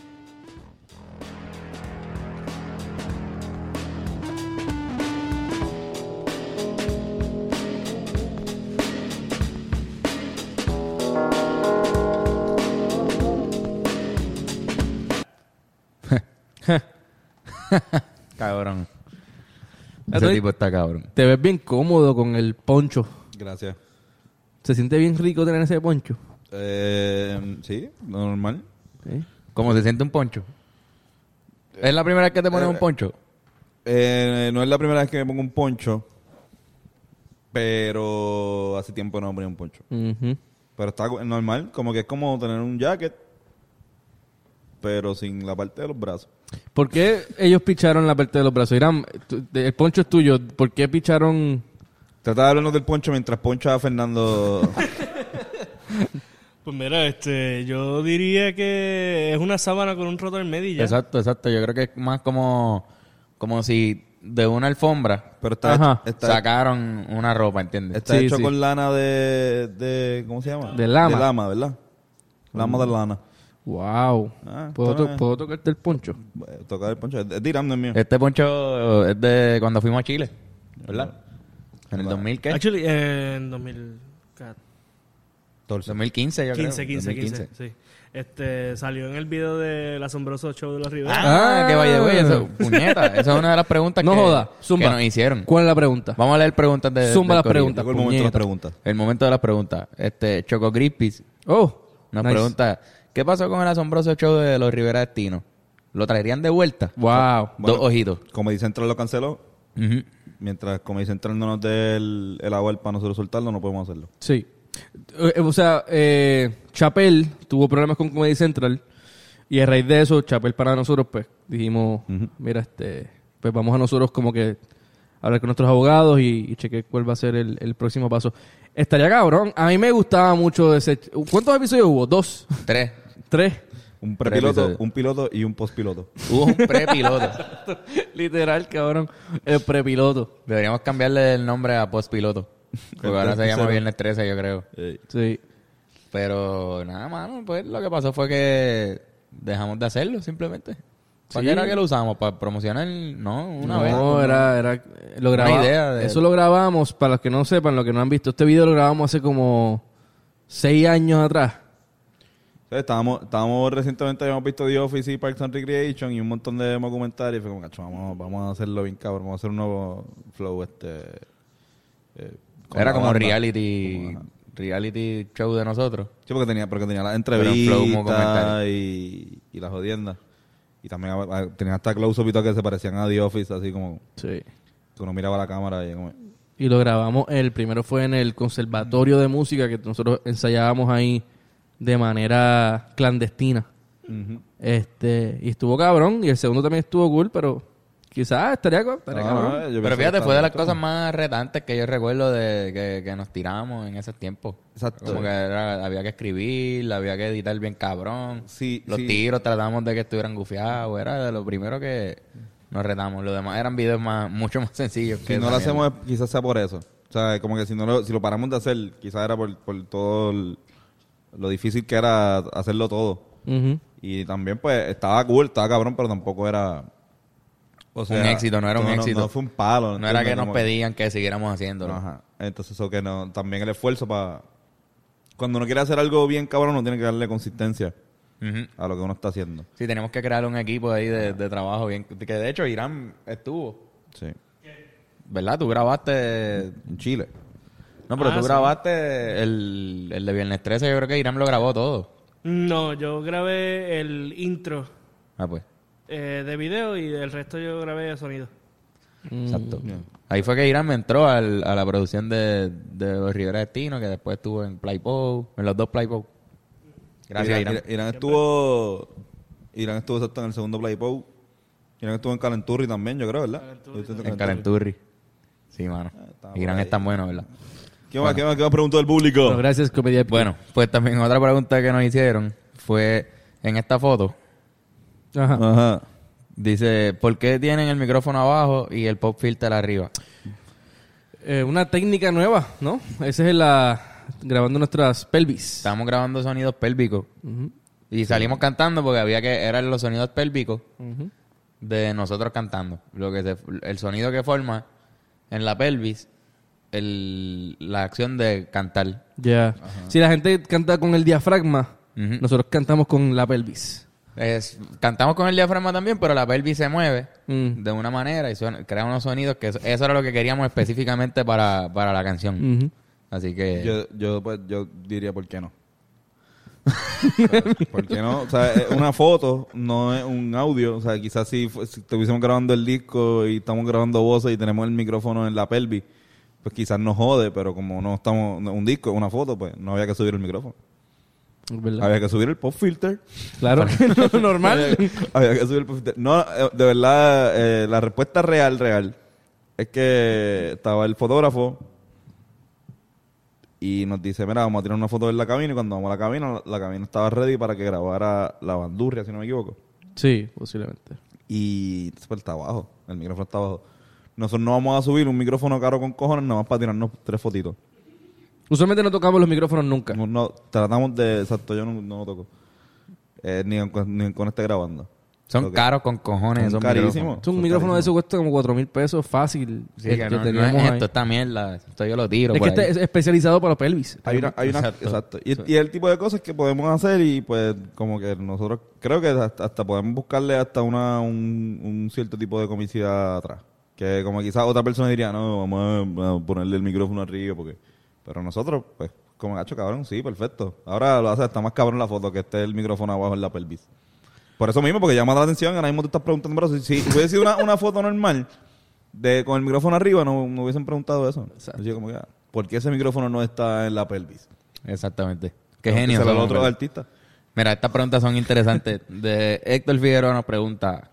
Cabrón. Ese tipo está cabrón. Te ves bien cómodo con el poncho. Gracias. Se siente bien rico tener ese poncho. Eh, sí, normal. ¿sí? ¿Cómo se siente un poncho? ¿Es la primera vez que te pones Eh, un poncho? Eh, no es la primera vez que me pongo un poncho, pero hace tiempo no me ponía un poncho. Pero está normal, como que es como tener un jacket, pero sin la parte de los brazos. ¿Por qué ellos picharon la parte de los brazos? Irán, el poncho es tuyo. ¿Por qué picharon? Trata de hablarnos del poncho mientras poncha a Fernando. Pues mira, este, yo diría que es una sábana con un roto en medio ya. Exacto, exacto. Yo creo que es más como, como si de una alfombra pero está, Ajá. está, sacaron una ropa, ¿entiendes? está Sí, hecho sí. con lana de, de. ¿Cómo se llama? De lama. De lama, ¿verdad? Lama de lana. Wow. Ah, ¿Puedo, to- ¿Puedo tocarte el poncho? Eh, Tocar el poncho. Es no es mío. Este poncho es de cuando fuimos a Chile, ¿verdad? En el Bueno. 2000, ¿qué? Actually, en 2015, 2015, yo creo. 15, 15, 15, sí. Este, salió en el video del asombroso show de los Rivera. Ah, Ah. que vaya, güey, eso, puñeta. Esa es una de las preguntas No que, joda. Zumba. que nos hicieron. ¿Cuál es la pregunta? Vamos a leer preguntas de. Zumba las preguntas. El momento de las preguntas. El momento de las preguntas. Este, Choco Crispis Oh. nos nice. pregunta: ¿Qué pasó con el asombroso show de los Rivera Destino? ¿Lo traerían de vuelta? Wow. Dos ojitos. Comedy Central lo canceló. Mientras Comedy Central no nos dé el, el aval para nosotros soltarlo, no podemos hacerlo. Sí. Eh, o sea, eh, Chapel tuvo problemas con Comedy Central y a raíz de eso, Chapel para nosotros, pues dijimos, mira, este, pues vamos a nosotros como que hablar con nuestros abogados y, y chequear cuál va a ser el, el próximo paso. Estaría cabrón. A mí me gustaba mucho ese... ¿Cuántos episodios hubo? ¿Dos? Tres. ¿Tres? Un prepiloto, un piloto y un postpiloto. Hubo un prepiloto. Literal, cabrón. El prepiloto. Deberíamos cambiarle el nombre a postpiloto. Porque ahora se llama. Viernes 13, yo creo. Sí. Pero nada, mano, pues lo que pasó fue que dejamos de hacerlo simplemente. ¿Para Sí. qué era que lo usamos? ¿Para promocionar? No, una no, vez. era, era, lo grabamos. idea de- Eso lo grabamos, para los que no sepan, los que no han visto, este video lo grabamos hace como seis años atrás. Estábamos, estábamos recientemente, habíamos visto The Office y Parks and Recreation y un montón de documentarios. Y fue como, "Cacho, vamos, vamos a hacerlo bien cabrón, vamos a hacer un nuevo flow. este eh, Era como banda. reality, reality show de nosotros. Sí, porque tenía, porque tenía las Pero en flow como entrevistas y, y las jodiendas. Y también ah, tenía hasta todo que se parecían a The Office, así como Sí. que uno miraba la cámara y como... Y lo grabamos, el primero fue en el Conservatorio de Música, que nosotros ensayábamos ahí de manera clandestina. Este, y estuvo cabrón, y el segundo también estuvo cool, pero quizás estaría, estaría Ah, cabrón. Pero fíjate, fue de las cosas más retantes que yo recuerdo de que, que nos tiramos en esos tiempos. Exacto. Como que era- había que escribir, había que editar bien cabrón. Sí, Los sí. tiros tratamos de que estuvieran gufiados. Era de lo primero que nos retamos. Los demás eran videos más, mucho más sencillos. Si que no lo hacemos, quizás sea por eso. O sea, como que si no lo, si lo paramos de hacer, quizás era por, por todo el- lo difícil que era hacerlo todo. Y también, pues, estaba cool, estaba cabrón, pero tampoco era... O Un éxito, no era un éxito. No, fue un palo. No era que nos Como- pedían que siguiéramos haciéndolo. Ajá. Entonces, eso que no... También el esfuerzo para... Cuando uno quiere hacer algo bien cabrón, uno tiene que darle consistencia a lo que uno está haciendo. Sí, tenemos que crear un equipo ahí de, de trabajo bien. Que de hecho Irán estuvo. Sí. ¿Verdad? Tú grabaste. En Chile. No, pero Ah, tú sí. grabaste el, el de Viernes 13. Yo creo que Irán lo grabó todo. No, yo grabé el intro Ah, pues. eh, de video y el resto yo grabé de sonido. Exacto. Ahí fue que Irán me entró al- a la producción de, de los Rivera Destino, que después estuvo en Playpo, en los dos Playpo. Gracias, Irán, Irán. Irán estuvo... Irán estuvo exacto en el segundo Play Irán estuvo en Calenturri también, yo creo, ¿verdad? En Calenturri. Sí, mano. está Irán es tan bueno, ¿verdad? ¿Qué más, qué más, qué más preguntó el público? Bueno, gracias, Comedia. Bueno, pues también otra pregunta que nos hicieron fue en esta foto. Ajá. Ajá. Dice, ¿por qué tienen el micrófono abajo y el pop filter arriba? Eh, una técnica nueva, ¿no? Esa es la... Grabando nuestras pelvis. Estamos grabando sonidos pélvicos y salimos cantando porque había que eran los sonidos pélvicos de nosotros cantando. Lo que se- el sonido que forma en la pelvis el, la acción de cantar. Ya. Si la gente canta con el diafragma, nosotros cantamos con la pelvis. Es, cantamos con el diafragma también, pero la pelvis se mueve Mm. de una manera y suena- crea unos sonidos que eso, eso era lo que queríamos específicamente para, para la canción. Así que Yo, yo, pues, yo diría, ¿por qué no? ¿Por qué no? O sea, una foto no es un audio. O sea, quizás si, si estuviésemos grabando el disco y estamos grabando voces y tenemos el micrófono en la pelvis, pues quizás nos jode, pero como no estamos, un disco, una foto, pues no había que subir el micrófono. Verdad. Había que subir el pop filter. Claro, no, normal. Había, había que subir el pop filter. No, eh, de verdad, eh, la respuesta real, real, es que estaba el fotógrafo y nos dice, mira, vamos a tirar una foto en la cabina y cuando vamos a la cabina, la, la cabina estaba ready para que grabara la bandurria, si no me equivoco. Sí, posiblemente. Y después está abajo, el micrófono está abajo. Nosotros no vamos a subir un micrófono caro con cojones nada más para tirarnos tres fotitos. Usualmente no tocamos los micrófonos nunca. No, no, tratamos de, exacto, yo no, no lo toco. Eh, ni, con, ni con este grabando. son Lo que- caros con cojones. Son esos carísimos. micrófonos. Es un Son micrófono de eso cuesta como cuatro mil pesos fácil. Sí, que- no, es esto, esta mierda. Esto yo lo tiro. Es por que este ahí. es especializado para los pelvis. Hay una, hay una, Exacto. exacto. Y, y el tipo de cosas que podemos hacer y pues como que nosotros creo que hasta, hasta podemos buscarle hasta una un, un cierto tipo de comicidad atrás. Que como quizás otra persona diría, no, vamos a, ponerle el micrófono arriba porque... Pero nosotros, pues, como gacho cabrón, sí, perfecto. Ahora lo hace hasta más cabrón la foto que esté el micrófono abajo en la pelvis. Por eso mismo, porque llama la atención, ahora mismo te estás preguntando, pero si, si hubiese sido una, una foto normal de con el micrófono arriba, no me hubiesen preguntado eso. Yo como que, ah, ¿por qué ese micrófono no está en la pelvis? Exactamente. Qué que genio. los somos, otros ¿verdad? artistas. Mira, estas preguntas son interesantes. De Héctor Figueroa nos pregunta: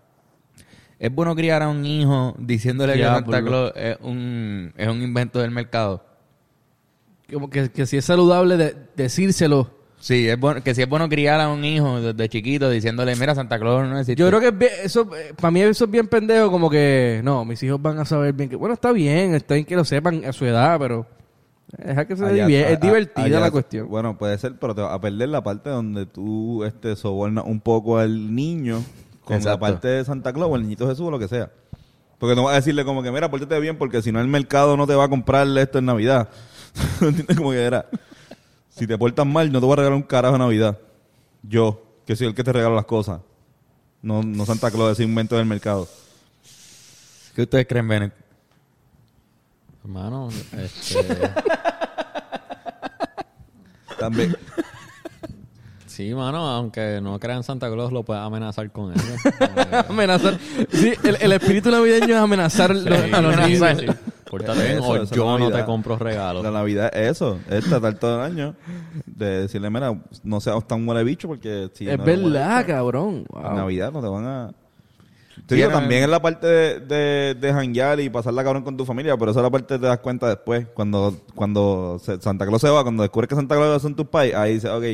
¿Es bueno criar a un hijo diciéndole que Santa. Claus es un, es un invento del mercado? Como que, que si es saludable de- decírselo. Sí, es bueno, que si es bueno criar a un hijo desde chiquito diciéndole, mira, Santa Claus no existe. Yo creo que es bien- eso, eh, para mí eso es bien pendejo, como que, no, mis hijos van a saber bien que, bueno, está bien, está bien que lo sepan a su edad, pero deja que se Allá- a- es divertida allá- la cuestión. Bueno, puede ser, pero te vas a perder la parte donde tú este, sobornas un poco al niño con la parte de Santa Claus o el niñito Jesús o lo que sea. Porque no vas a decirle como que, mira, pórtate bien porque si no el mercado no te va a comprarle esto en Navidad. ¿Entiendes? Como que era. Si te portas mal, no te voy a regalar un carajo en Navidad. Yo, que soy el que te regalo las cosas. No, no Santa Claus, ese invento del mercado. ¿Qué ustedes creen, Bennett? Hermano, este, También. Sí, mano, aunque no crean Santa Claus, lo puedes amenazar con eso. Que- amenazar. Sí, el, el espíritu navideño es amenazar lo- a los niños. Amenazar. Pórtate bien o es yo no te compro regalos. La Navidad es eso, es tratar todo el año de decirle, mira, no seas tan huele bicho porque si es no verdad, bicho, cabrón. En. Navidad no te van a... Te Sí, digo, también en la parte de, de, de janguear y pasarla cabrón con tu familia, pero esa es la parte que te das cuenta después, cuando cuando se- Santa Claus se va, cuando descubres que Santa Claus son tus pais, ahí dices, ok,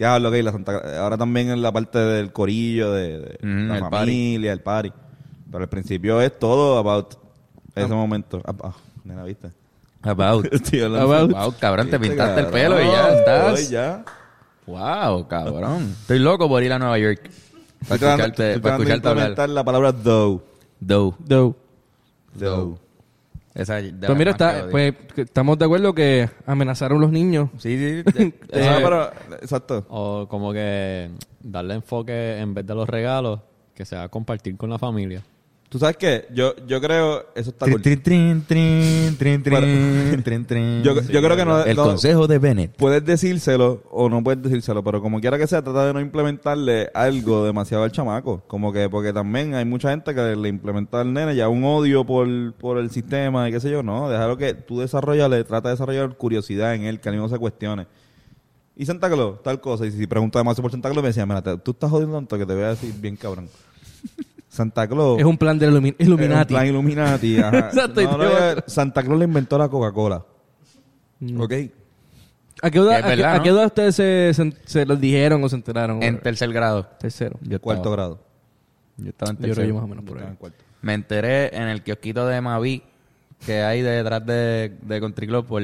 diablo, ok, la Santa, ahora también en la parte del corillo, de, de Mm, la el familia, el party. Pero al principio es todo about ese momento. Ah, ah, nena, ¿viste? About. About. Wow, cabrón, te pintaste el pelo y ya Estoy estás. ya. Wow, cabrón. Estoy loco por ir a Nueva York. Para escucharte, para escucharte hablar. la palabra though. Dough. Do. Though. Esa es de Pues mira, está, pues estamos de acuerdo que amenazaron los niños. Sí, sí. Eh, eso- pero, exacto. O como que darle enfoque en vez de los regalos, que sea compartir con la familia. ¿Tú sabes qué? Yo, yo creo, eso está Trin, cool. trin, trin, trin, trin, trin, trin, trin. Yo- yo creo que no- El no- consejo de Bennett. Puedes decírselo o no puedes decírselo, pero como quiera que sea, trata de no implementarle algo demasiado al chamaco. Como que, porque también hay mucha gente que le implementa al nene ya un odio por, por el sistema y qué sé yo. No, déjalo que tú desarrollale, trata de desarrollar curiosidad en él, que al mismo se cuestione. Y Santa Claus, tal cosa. Y si pregunta demasiado por Santa Claus, me decía, mira, tú estás jodiendo tanto que te voy a decir bien cabrón. Santa Claus. Es un plan de Illumi- Illuminati. Es un plan Illuminati. ajá. No, eh, Santa Claus le inventó la Coca-Cola. Mm. ¿Ok? ¿A qué edad, a qué- edad ustedes se, se, se los dijeron o se enteraron? En tercer grado. Tercero. Yo Cuarto estaba, grado. Yo estaba en Yo creo que tercero. más o menos por ahí. en cuarto. Me enteré en el kiosquito de Mavi que hay detrás de, de Country Club por,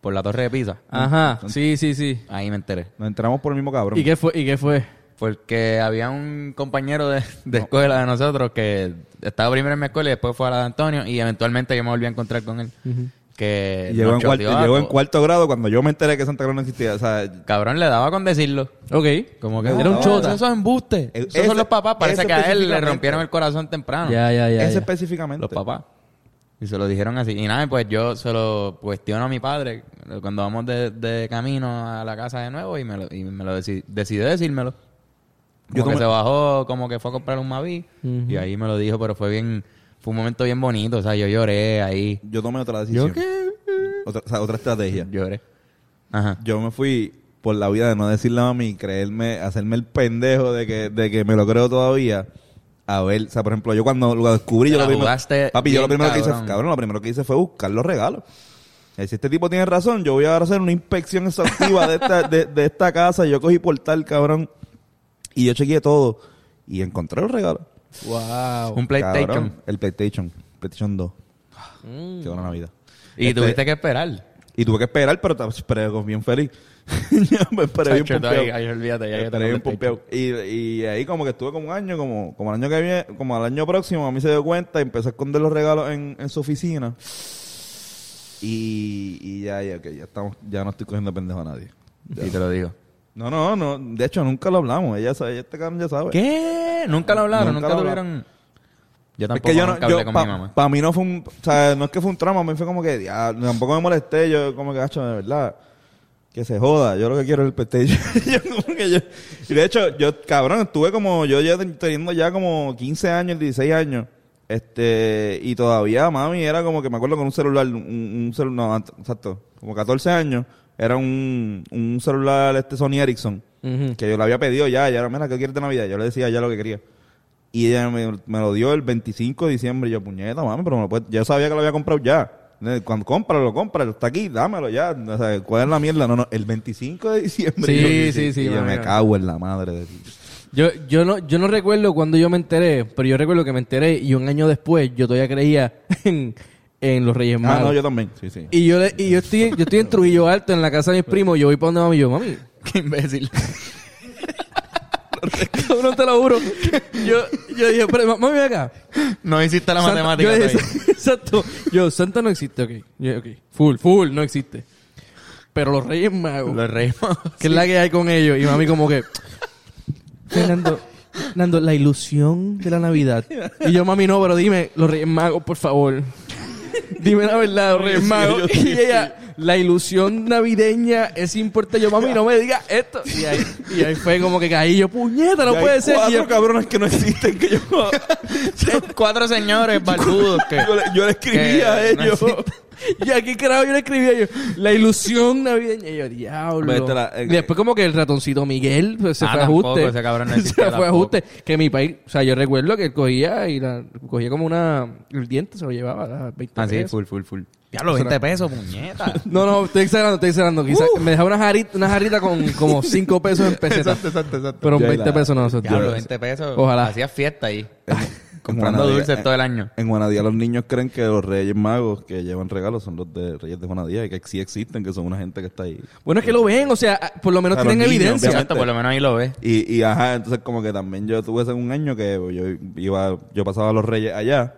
por la torre de Pisa. Ajá, sí, sí, sí. Ahí me enteré. Nos enteramos por el mismo cabrón. ¿Y qué fue? ¿Y qué fue? Porque había un compañero de, de escuela de nosotros que estaba primero en mi escuela y después fue a la de Antonio y eventualmente yo me volví a encontrar con él. Que Y llegó, en cuarto, llegó en cuarto grado cuando yo me enteré que Santa Claus no existía. O sea, Cabrón, le daba con decirlo. Ok. Como que Era un "Ah, chota. Esos embuste. E- Esos ese- son los papás. Parece que a él le rompieron el corazón temprano. Ya, ya, ya. ese ya. específicamente. Los papás. Y se lo dijeron así. Y nada, pues yo se lo cuestiono a mi padre cuando vamos de, de camino a la casa de nuevo y me lo, y me lo deci- decidió decírmelo. Como Yo que tomé- se bajó, como que fue a comprar un Mavi. Y ahí me lo dijo, pero fue bien... Fue un momento bien bonito. O sea, yo lloré ahí. Yo tomé otra decisión. ¿Yo qué? Otra, o sea, otra estrategia. Lloré. Ajá. Yo me fui por la vida de no decirle a mami y creerme, hacerme el pendejo de que, de que me lo creo todavía. A ver, o sea, por ejemplo, yo cuando lo descubrí, yo lo primero, papi, yo lo primero que hice, cabrón. cabrón, lo primero que hice fue buscar los regalos. Y si este tipo tiene razón, yo voy a hacer una inspección exhaustiva de esta, de, de esta casa. Yo cogí portal, cabrón, y yo chequeé todo y encontré los regalos. Wow. Un PlayStation. Cabrón, el PlayStation, PlayStation 2. Mm. Qué buena Navidad. Y Este, tuviste que esperar. Y tuve que esperar, pero ta- esperé bien feliz. yo me esperé bien Chacho, tú pompeado. ahí- ahí olvídate, ya yo Esperé bien pompeado. Y, y ahí como que estuve como un año, como, como el año que viene, como al año próximo, a mí se dio cuenta y empecé a esconder los regalos en, en su oficina. Y, y ya, ya, ok, ya estamos, ya no estoy cogiendo pendejo a nadie. Y te lo digo. No, no, no, de hecho nunca lo hablamos, ella sabe, este cabrón ya sabe. ¿Qué? ¿Nunca lo hablaron? Nunca ¿Nunca, lo tuvieron...? Yo Es tampoco que yo no, yo, con pa- mi mamá. Para mí no fue un, o sea, no es que fue un trauma, a mí fue como que, ya, tampoco me molesté, yo como que, hacho, de verdad, que se joda, yo lo que quiero es el PlayStation. yo como que yo, y de hecho, yo, cabrón, estuve como, yo ya ten- teniendo ya como 15 años, 16 años, este, y todavía mami era como que me acuerdo con un celular, un, un celular, no, exacto, como 14 años, era un, un celular este Sony Ericsson, que yo le había pedido ya, ya, mira, ¿qué quieres de Navidad? Yo le decía ya lo que quería. Y ella me, me lo dio el 25 de diciembre. Y yo, puñeta, mami, pero me lo puedes- yo sabía que lo había comprado ya. Cuando cómpralo, cómpralo, está aquí, dámelo ya. O sea, ¿cuál es la mierda? No, no, el 25 de diciembre. Sí, yo, sí, sí, Y yo me cago en la madre de ti. Yo, yo, no, yo no recuerdo cuando yo me enteré, pero yo recuerdo que me enteré y un año después yo todavía creía en, en los Reyes Ah, Magos. no, yo también. Sí, sí. Y yo, le- y yo estoy, yo estoy en Trujillo Alto, en la casa de mis primos, yo voy para donde mami yo, mami, Qué imbécil. cabrón, te lo juro. Yo, yo dije, pero, mami, ven acá. No hiciste la Santa- matemática yo dije, todavía. Exacto. Yo, Santa no existe, ok. Yo, ok. Full, full, no existe. Pero los Reyes Magos, Los reímos. ¿qué es la que hay con ellos? Y mami como que, Fernando, Fernando, la ilusión de la Navidad. Y yo, mami, no, pero dime, los Reyes Magos, por favor. Dime la verdad, los Reyes Magos. Y ella, la ilusión navideña es importante. Yo, mami, no me digas esto. Y ahí, y ahí fue como que caí yo, puñeta, no Y hay puede ser. Y cuatro yo, cabrones que no existen que yo... Cuatro señores barbudos que... yo, le, yo le escribí que a ellos. Y aquí, carajo, yo le escribía yo, la ilusión navideña. Y yo, diablo. Vete la- eh, y después como que el ratoncito Miguel pues, se Ah, fue a tampoco, ajuste. ese cabrón no se existía fue a tampoco. ajuste. Que mi país, o sea, yo recuerdo que él cogía y la, cogía como una, el diente se lo llevaba a 20 Ah, sí, pesos. full, full, full. Diablo, 20 pesos, puñeta. No, no, estoy exagerando, estoy exagerando. Quizás Uh. me dejaba una jarita, una jarrita con como 5 pesos en pesetas. Pero Ya, 20 la- pesos no. eso- Diablo, yo- 20 pesos. Ojalá. Hacías fiesta ahí. En Comprando Juanadía- dulces en- todo el año. En Juanadía los niños creen que los reyes magos que llevan regalos son los de reyes de Juanadía y que sí existen, que son una gente que está ahí. Bueno, es que lo ven, o sea, por lo menos tienen niños, evidencia. Exacto, por lo menos ahí lo ves. Y, y ajá, entonces como que también yo tuve ese un año que yo iba, yo pasaba a los reyes allá.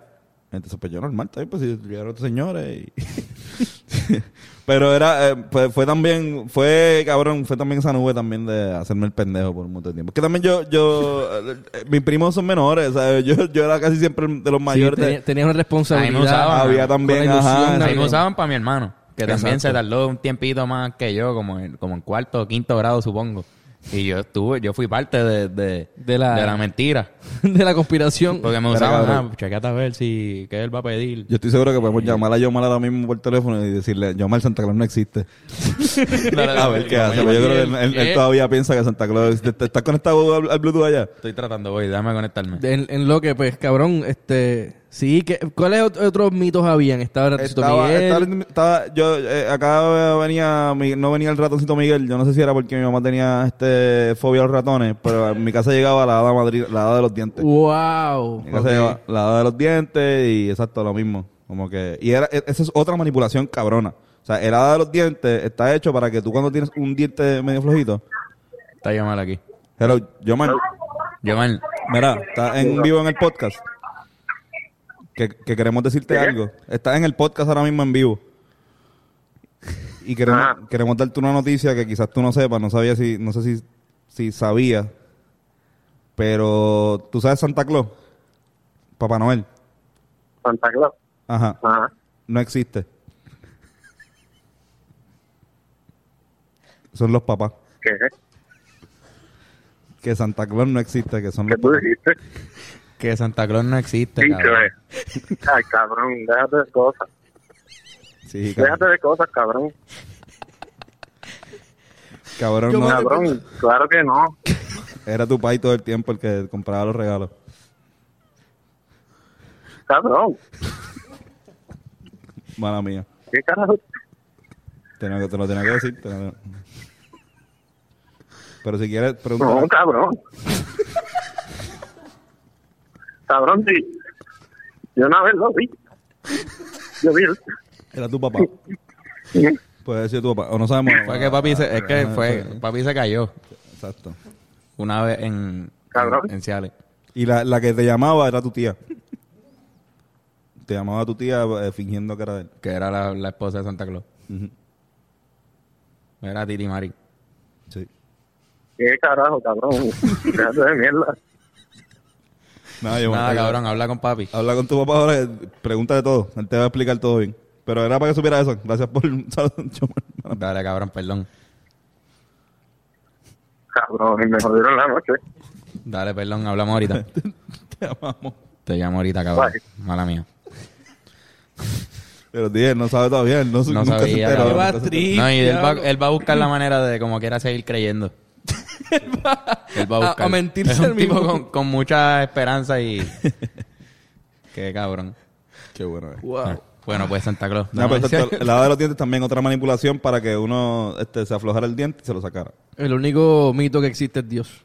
Entonces pues yo normal, también pues si llegaron estos señores y... Pero era, eh, fue, fue también, fue cabrón, fue también esa nube también de hacerme el pendejo por un montón de tiempo. Que también yo, yo, eh, mis primos son menores, ¿sabes? Yo, yo era casi siempre de los Sí, mayores. de- tenía, tenía una responsabilidad. Ahí me usaban. había también, ilusión ajá, Ahí me usaban para mi hermano. Que también se tardó un tiempito más que yo, como en, como en cuarto o quinto grado, supongo. Y yo estuve, yo fui parte de, de, De la- mentira. de la conspiración. Porque me cabrón. ah, chequete a ver si, qué él va a pedir. Yo estoy seguro que podemos llamar a Yomar ahora mismo por teléfono y decirle, Yomar, Santa Claus no existe. a ver qué hace. Pero Yo creo que él, él- él ¿Qué? todavía piensa que Santa Claus... ¿Estás conectado al, al Bluetooth allá? Estoy tratando, voy, déjame conectarme. En, en lo que, pues, cabrón, este... Sí, que, ¿cuáles ot- otros mitos habían? Estaba el Ratoncito Estaba, Miguel. estaba- estaba- yo eh, acá venía Mi- no venía el ratoncito Miguel yo no sé si era porque mi mamá tenía este fobia a los ratones pero en mi casa llegaba la hada Madrid la hada de los dientes ¡Wow! En mi casa llegaba la hada de los dientes y exacto lo mismo como que y era e- esa es otra manipulación cabrona o sea el hada de los dientes está hecho para que tú cuando tienes un diente medio flojito Está mal aquí. hello yo man Yo mal. mira está en vivo en el podcast que, que queremos decirte algo estás en el podcast ahora mismo en vivo y queremos, Ah. queremos darte una noticia que quizás tú no sepas, no sabía si, no sé si, si sabías, pero tú sabes Santa Claus, Papá Noel, Santa Claus. ajá, Ajá. no existe. Son los papás. ¿Qué? Que Santa Claus no existe, que son ¿Qué los tú papás. dijiste? Que Santa Claus no existe, Dicho cabrón. Ay, cabrón, déjate de cosas. Sí, cabrón. Déjate de cosas, cabrón. Cabrón, no, Cabrón, claro que no. era tu pai todo el tiempo el que compraba los regalos. Cabrón, Mala mía. ¿qué carajo? Te lo tenía que decir. Pero si quieres No, preguntar... cabrón. Cabrón, sí. Yo una vez lo vi. Yo vi. Era tu papá. Puede ser tu papá. O no sabemos. Fue que papi se, es que fue, papi se cayó Exacto. una vez en, Cabrón. en, en Ciales. Y la, la que te llamaba era tu tía. Te llamaba tu tía eh, fingiendo que era de él. que era la, la esposa de Santa Claus. Ujú. Era Titi Mari. Sí. ¿Qué carajo, cabrón? Déjate de mierda. Nada, yo Nada, yo- cabrón, habla con papi. Habla con tu papá ahora, pregúntale todo. Él te va a explicar todo bien. Pero era para que supiera eso. Gracias por... Dale, cabrón, perdón. Cabrón, y me jodieron la noche. Dale, perdón, hablamos ahorita. te amamos. Te llamo ahorita, cabrón. Bye. Mala mía. Pero dije, él no sabe todavía. Él no, No nunca se sabía, cabrón. nunca se. No, y él va, él va a buscar la manera de como quiera seguir creyendo. Él va a a- buscar. a mentirse Es un tipo mismo. con, con mucha esperanza y... Qué cabrón. Qué bueno es. Wow. Bueno, pues Santa Claus. No, pero el lado de los dientes también otra manipulación para que uno este, se aflojara el diente y se lo sacara. El único mito que existe es Dios.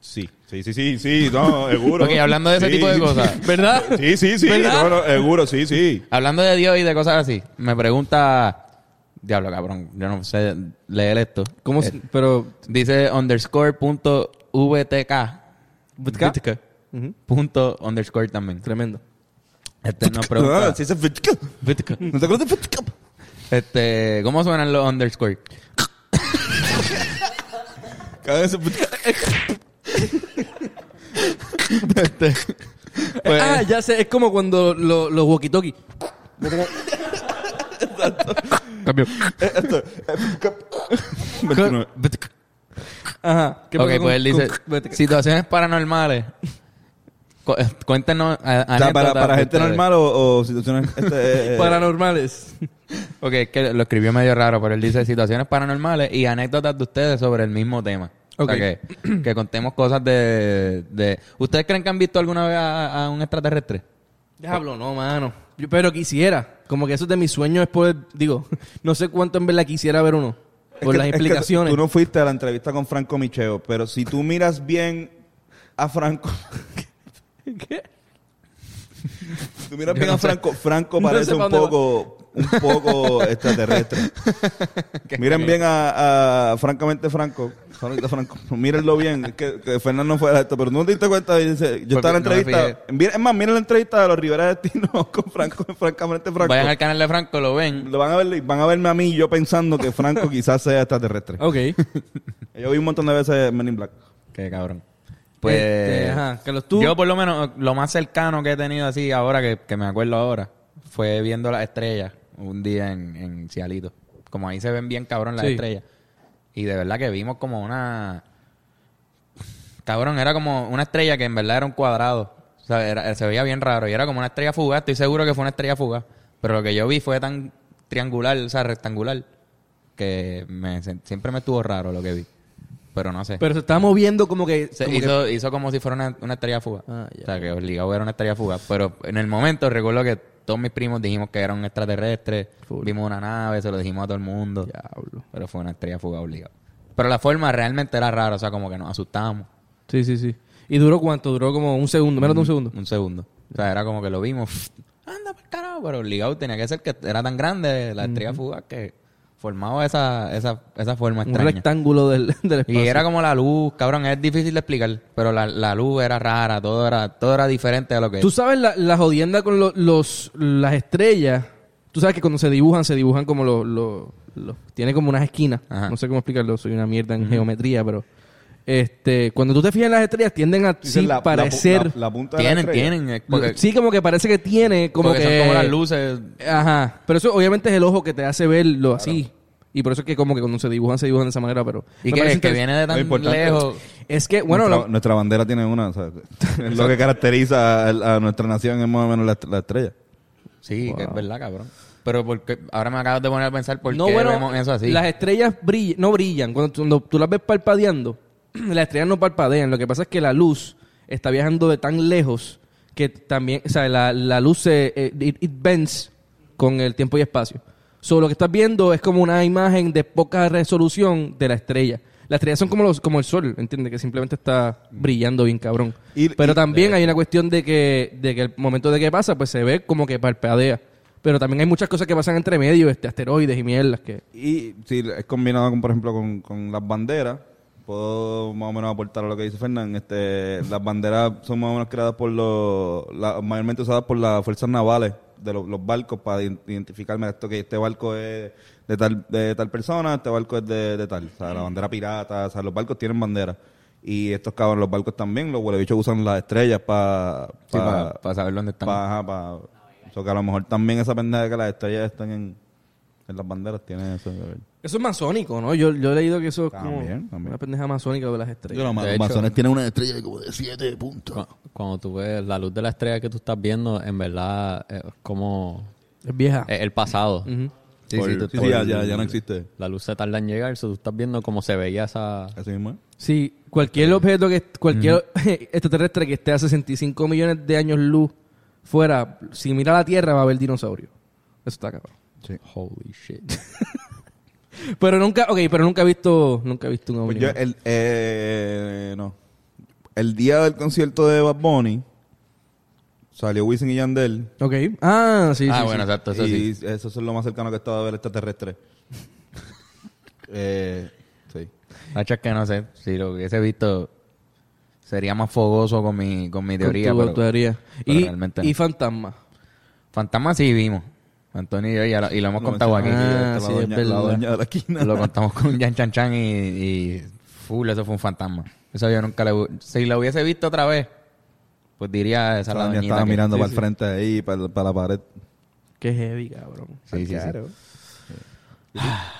Sí, sí, sí, sí, sí, no, seguro. Ok, hablando de ese Sí, tipo de cosas. ¿Verdad? Sí, sí, sí, ¿Verdad? no, no, seguro, sí, sí. Hablando de Dios y de cosas así, me pregunta... Diablo, cabrón, yo no sé leer esto. ¿Cómo Eh, pero Dice underscore punto VTK. VTK. Punto underscore también. tremendo. Este nos Ah, pregunta... sí, ese vodka. VTK. ¿No te acuerdas de vodka? Este, ¿cómo suenan los underscore? Cada vez. Este, pues, ah, ya sé, es como cuando lo- los walkie-talkie. Cambio. Veintinueve. Ajá. ¿Qué Ok, pasa pues él dice, situaciones paranormales. Cu- eh, Cuéntenos a- O sea, para, anécdotas para de gente ustedes. normal o, o situaciones... Este, eh, Paranormales. Ok, es que lo escribió medio raro, pero él dice situaciones paranormales y anécdotas de ustedes sobre el mismo tema. O sea, Ok. que, que contemos cosas de, de... ¿Ustedes creen que han visto alguna vez a, a un extraterrestre? Diablo, no, mano. Yo, pero quisiera. Como que eso es de mis sueños es poder... Digo, no sé cuánto en verdad quisiera ver uno. es Por que- las es que explicaciones. tú no fuiste a la entrevista con Franco Micheo, pero si tú miras bien a Franco... ¿Qué? Tú miras bien no a. Franco, Franco No parece sé un va. Un poco extraterrestre. Miren bien a, a francamente Franco, mírenlo bien, es que, que Fernando no fue a esto, pero no te diste cuenta, yo estaba en la no entrevista, es más, miren la entrevista de los Rivera Destino con Franco, francamente Franco. Vayan al canal de Franco, lo ven. Lo van a ver, van a verme a mí yo pensando que Franco quizás sea extraterrestre. Ok. Yo vi un montón de veces Men in Black. Qué cabrón. Pues... Este, ajá. Carlos, tú... Yo por lo menos lo más cercano que he tenido así ahora, que, que me acuerdo ahora, fue viendo las estrellas un día en, en Cialito. Como ahí se ven bien cabrón las Sí. estrellas. Y de verdad que vimos como una... Cabrón, era como una estrella que en verdad era un cuadrado. O sea, era- se veía bien raro. Y era como una estrella fugaz. Estoy seguro que fue una estrella fugaz. Pero lo que yo vi fue tan triangular, o sea, rectangular, que me, siempre me estuvo raro lo que vi. Pero no sé. Pero se estaba moviendo como que... Se como que- hizo, hizo como si fuera una, una estrella fugaz. Ah. O sea, que obligado era una estrella fugaz. Pero en el momento recuerdo que todos mis primos dijimos que era un extraterrestre. Full. Vimos una nave, se lo dijimos a todo el mundo. Diablo. Pero fue una estrella fugaz obligado. Pero la forma realmente era rara. O sea, como que nos asustamos. Sí, sí, sí. ¿Y duró cuánto? Duró como un segundo, menos de un segundo. Un segundo. O sea, era como que lo vimos. Anda para carajo. Pero obligado tenía que ser que era tan grande la estrella fugaz que formaba esa, esa, esa forma Un extraña. rectángulo del, del espacio. Y era como la luz, cabrón, es difícil de explicar, pero la, la luz era rara, todo era, todo era diferente a lo que Tú sabes la, la jodienda con lo- los, las estrellas. Tú sabes que cuando se dibujan, se dibujan como los... los- los- tiene como unas esquinas. Ajá. No sé cómo explicarlo, soy una mierda en geometría, pero... Este, cuando tú te fijas en las estrellas, tienden a sí la- la pu- parecer... La, la punta de la tienen, estrella. tienen, eh, porque, sí, como que parece que tiene como porque que... son como las luces. Ajá. Pero eso obviamente es el ojo que te hace verlo así. Y por eso es que como que cuando se dibujan, se dibujan de esa manera, pero... Y me que, parece que interes- viene de Lo tan importante- lejos. Es que, bueno, nuestra, lo- nuestra bandera tiene una. o sea, es lo que caracteriza a, a nuestra nación es más o menos la, la estrella. Sí, que es verdad, cabrón. Pero porque ahora me acabas de poner a pensar por no, qué bueno, vemos eso así. las estrellas brillan, no brillan. Cuando, tú- cuando tú las ves parpadeando, las estrellas no parpadean. Lo que pasa es que la luz está viajando de tan lejos que también, o sea, la, la luz se, eh, it, it bends con el tiempo y espacio. So, lo que estás viendo es como una imagen de poca resolución de la estrella. Las estrellas son como los, como el sol, ¿entiendes? Que simplemente está brillando bien cabrón. Y- Pero y- también hay una cuestión de que, de que el momento de que pasa, pues se ve como que parpadea. Pero también hay muchas cosas que pasan entre medio, este, asteroides y mierdas que... Y si es combinado con, por ejemplo, con, con las banderas, puedo más o menos aportar a lo que dice Fernán. Este, las banderas son más o menos creadas por los, la- mayormente usadas por las fuerzas navales de los, los barcos para ident- identificarme esto que este barco es de tal de tal persona, este barco es de, de tal, o sea, la bandera pirata, o sea, los barcos tienen bandera. Y estos cabrones, los barcos también, los huelebichos usan las estrellas para Sí, para, para saber dónde están. Pa, ajá, pa- so que a lo mejor también esa pendeja de que las estrellas están en, en las banderas tiene eso que ver. Eso es masónico, ¿no? Yo, yo he leído que eso es como También, también. una pendeja masónica de las estrellas. Los De hecho- masones tienen una estrella de como de 7 puntos. Cu- Cuando tú ves la luz de la estrella que tú estás viendo, en verdad es como Es vieja. es el pasado. Sí, Por- sí, sí, por- ya, ya, ya no existe. La luz se tarda en llegar, so tú estás viendo cómo se veía esa... Así mismo. ¿eh? Sí, cualquier objeto que cualquier extraterrestre que esté a 65 millones de años luz fuera, si mira la Tierra va a haber dinosaurio. Eso está cabrón. Holy shit. Pero nunca, ok, pero nunca he visto, nunca he visto un Pues ovni. yo, el, eh, no. El día del concierto de Bad Bunny salió Wisin y Yandel. Ok. Ah, sí, ah, sí, bueno, sí. exacto, eso y sí. eso es lo más cercano que he estado a ver extraterrestre. eh, sí. Hacho, es que no sé, si lo hubiese visto sería más fogoso con mi, con mi Con teoría. tu pero, teoría. pero Y, y fantasma. Fantasma sí vimos. Antonio y yo ya lo, y lo hemos Lo contado aquí. Ah, mencioné, sí, la, es doña, la verdad. doña de la esquina. Lo contamos con Jan Chan Chan y, y full, eso fue un fantasma. Eso yo nunca le... Si lo hubiese visto otra vez, pues diría esa es Esa la doña doñita estaba que- mirando sí, para el frente ahí, para, para la pared. Qué heavy, cabrón. Sí, sí, sí. Claro.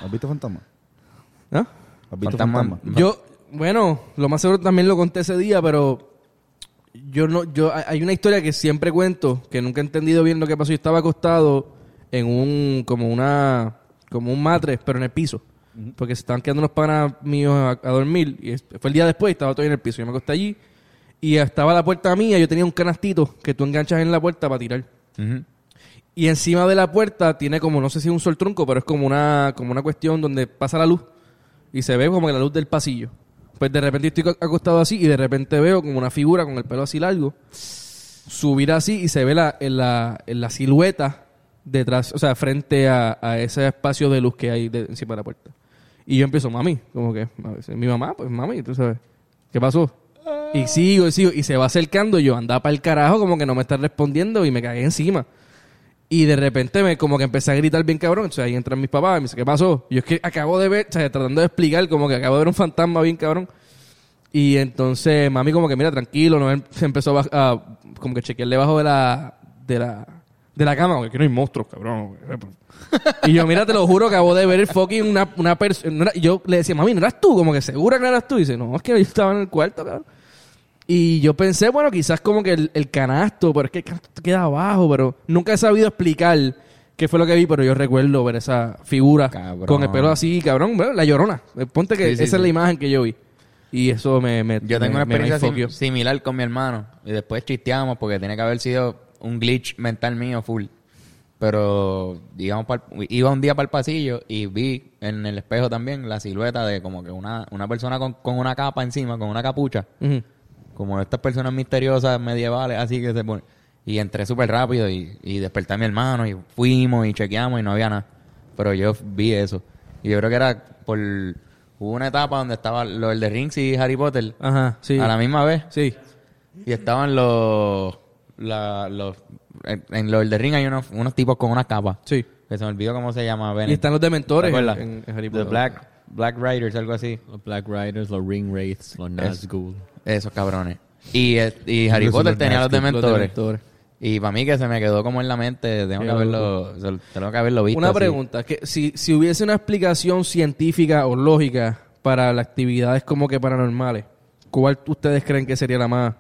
¿Has visto fantasma? ¿Ah? ¿Has visto Fantasma- fantasma? Yo, bueno, lo más seguro también lo conté ese día, pero yo no, yo hay- hay una historia que siempre cuento, que nunca he entendido bien lo que pasó. Yo estaba acostado en un, como una, como un matres, pero en el piso. Porque se estaban quedando unos panas míos a, a dormir. Y fue el día después y estaba todavía en el piso. Yo me acosté allí y estaba la puerta mía. Yo tenía un canastito que tú enganchas en la puerta para tirar. Y encima de la puerta tiene como, no sé si es un sol trunco, pero es como una, como una cuestión donde pasa la luz y se ve como que la luz del pasillo. Pues de repente estoy ac- acostado así y de repente veo como una figura con el pelo así largo subir así y se ve la, en, la, en la silueta detrás, o sea, frente a, a ese espacio de luz que hay de- encima de la puerta. Y yo empiezo, mami, como que, a veces, mi mamá, pues mami, tú sabes, ¿qué pasó? Y sigo, y sigo, y se va acercando, y yo andaba para el carajo, como que no me está respondiendo, y me cagué encima. Y de repente me como que empecé a gritar bien cabrón. Entonces ahí entran mis papás y me dice, ¿qué pasó? Y yo es que acabo de ver, o sea, tratando de explicar, como que acabo de ver un fantasma bien cabrón. Y entonces mami como que, mira, tranquilo, no se empezó a, a como que chequear debajo de la, de la, de la cama, que no hay monstruos, cabrón. y yo, mira, te lo juro, acabo de ver el fucking una, una persona. Yo le decía, mami, ¿no eras tú? Como que segura que no eras tú. Y dice, no, es que yo estaba en el cuarto, cabrón. Y yo pensé, bueno, quizás como que el, el canasto, pero es que el canasto queda abajo, pero nunca he sabido explicar qué fue lo que vi, pero yo recuerdo ver esa figura Cabrón. con el pelo así, cabrón, bueno, la llorona. Eh, Ponte que Sí, sí, esa es la imagen que yo vi. Y eso me... me Yo tengo me- una experiencia sim- similar con mi hermano. Y después chisteamos porque tiene que haber sido un glitch mental mío full. Pero digamos, iba un día para el pasillo y vi en el espejo también la silueta de como que una, una persona con, con una capa encima, con una capucha. Como estas personas misteriosas medievales, así que se ponen. Y entré súper rápido y, y desperté a mi hermano y fuimos y chequeamos y no había nada. Pero yo vi eso. Y yo creo que era por... Hubo una etapa donde estaba lo del de Rings y Harry Potter Ajá, sí. a la misma vez. Sí. Y estaban los... la- los en, en lo del de Ring hay unos, unos tipos con unas capas. Sí. Que se me olvidó cómo se llama. Y están los dementores en- en Harry The Potter. Black, Black Riders, algo así. Los Black Riders, los Ring Wraiths, los Nazgûl. Esos cabrones. Y, y Harry Potter los tenía los Nazgûl, Los dementores. dementores. Y para mí que se me quedó como en la mente, tengo que haberlo, tengo que haberlo visto. Una así. pregunta, que si, si hubiese una explicación científica o lógica para las actividades como que paranormales, ¿cuál ustedes creen que sería la más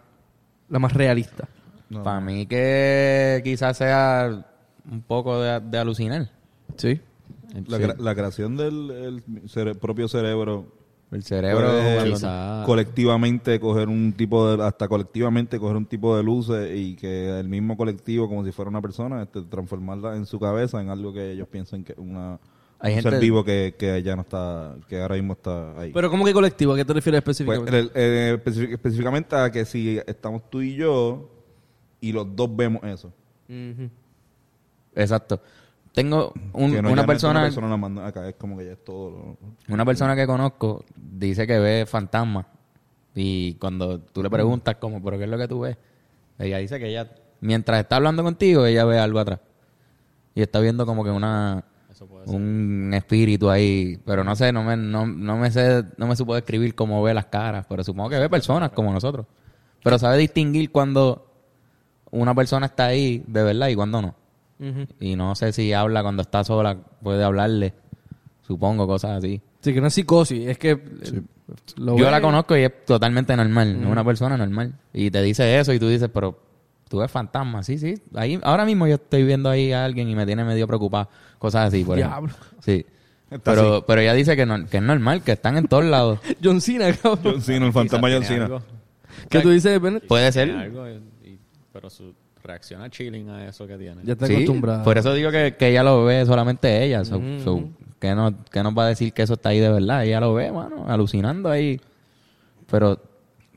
la más realista? Para mí que quizás sea un poco de, de alucinar. Sí. La, la creación del el cere- propio cerebro El cerebro... puede colectivamente coger un tipo de hasta colectivamente coger un tipo de luces y que el mismo colectivo como si fuera una persona este, transformarla en su cabeza en algo que ellos piensen que una Hay un gente- ser vivo que, que ya no está que ahora mismo está ahí Pero ¿cómo que colectivo? ¿A qué te refieres Pues, específicamente? el- específicamente a que si estamos tú y yo y los dos vemos eso. Exacto. Tengo un- no, una no es que persona, una persona la manda acá es como que ya es todo lo- una persona que conozco dice que ve fantasmas y cuando tú le preguntas como, pero qué es lo que tú ves, ella dice que ella mientras está hablando contigo ella ve algo atrás. Y está viendo como que una un espíritu ahí, pero no sé, no me no, no me sé, no me supo describir cómo ve las caras, pero supongo que ve personas como nosotros, pero sabe distinguir cuando una persona está ahí de verdad y cuando no. Y no sé si habla cuando está sola, puede hablarle. Supongo, cosas así. Sí, que no es psicosis, es que... lo Yo ve- la conozco y es totalmente normal, no una persona normal. Y te dice eso y tú dices, pero tú ves fantasma. Sí, sí. Ahí, ahora mismo yo estoy viendo ahí a alguien y me tiene medio preocupado. Cosas así, por ejemplo. Diablo. Sí. Está Pero, pero ella dice que, no, que es normal, que están en todos lados. John Cena, cabrón. John Cena, el fantasma John Cena. ¿Qué tú dices? Puede ser. Pero su reacción a chilling a eso que tiene. Ya está Sí, acostumbrado. por eso digo que, que ella lo ve solamente ella. So- so, ¿qué, nos, qué nos va a decir que eso está ahí de verdad? Ella lo ve, mano, alucinando ahí. Pero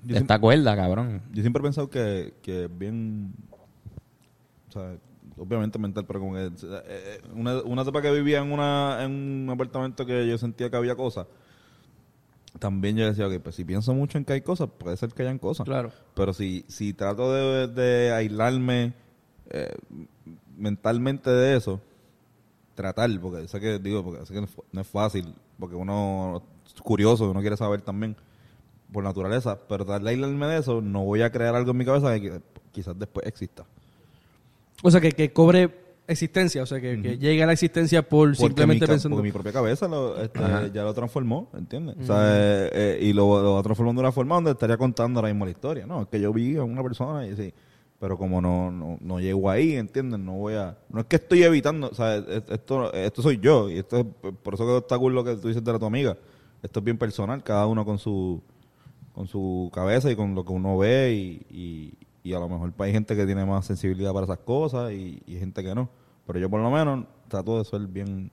Yo está cuerda, cabrón. Yo siempre he pensado que, que es bien. O sea, obviamente mental, pero como que. eh, eh, Una, una etapa que vivía en, una, en un apartamento que yo sentía que había cosas. También yo decía, que pues si pienso mucho en que hay cosas, puede ser que hayan cosas. Claro. Pero si, si trato de, de aislarme eh, mentalmente de eso, tratar, porque sé que, digo, porque sé que no es fácil, porque uno es curioso, uno quiere saber también por naturaleza, pero tratar de aislarme de eso, no voy a crear algo en mi cabeza que qui- quizás después exista. O sea, que, que cobre existencia, o sea, que, que llegue a la existencia por Porque simplemente mi, pensando... porque mi propia cabeza lo, este, ya lo transformó, ¿entiendes? O sea, eh, eh, y lo, lo va transformando de una forma donde estaría contando ahora mismo la historia. No, es que yo vi a una persona y sí, pero como no, no, no llego ahí, ¿entiendes? No voy a... No es que estoy evitando, o sea, es- esto, esto soy yo y esto es, por eso que está cool lo que tú dices de la tu amiga. Esto es bien personal, cada uno con su con su cabeza y con lo que uno ve y, y, y a lo mejor hay gente que tiene más sensibilidad para esas cosas y, y gente que no. Pero yo por lo menos trato de ser bien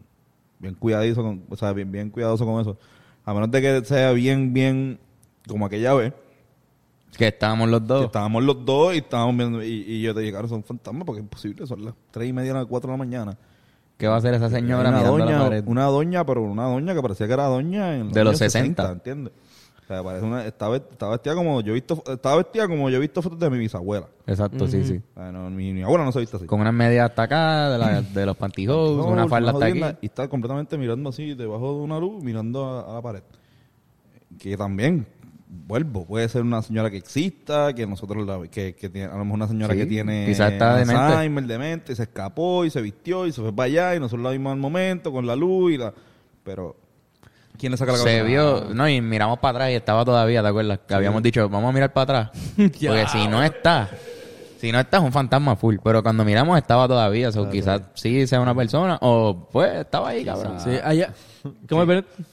bien cuidadizo, con, o sea, bien, bien cuidadoso con eso. A menos de que sea bien, bien como aquella vez, Que estábamos los que dos. estábamos los dos y estábamos viendo, y, y yo te dije, claro, son fantasmas porque es imposible, son las tres y media, las cuatro de la mañana. ¿Qué va a hacer esa señora una mirando doña, la pared? una doña, pero una doña que parecía que era doña en De los años 60. ¿entiendes? O sea, parece una, estaba, estaba vestida como yo he visto, estaba vestida como yo he visto fotos de mi bisabuela. Exacto, sí, sí. O sea, no, mi, mi abuela no se viste así. Con unas medias hasta acá, de, la- de los pantyhose, No, una falda hasta aquí. Y está completamente mirando así, debajo de una luz, mirando a, a la pared. Que también, vuelvo, puede ser una señora que exista, que nosotros la, que, que tiene, a lo mejor una señora Sí, que tiene quizás está demente. Alzheimer, demente, y se escapó y se vistió y se fue para allá y nosotros la vimos al momento con la luz y la... Pero, ¿quién le saca la Se cabeza? vio, no, y miramos para atrás y estaba todavía, ¿te acuerdas? Que habíamos dicho, vamos a mirar para atrás. Porque si no está, si no está es un fantasma full. Pero cuando miramos estaba todavía, o quizás sí sea una persona, o pues estaba ahí, cabrón. Sí, allá. ¿Cómo?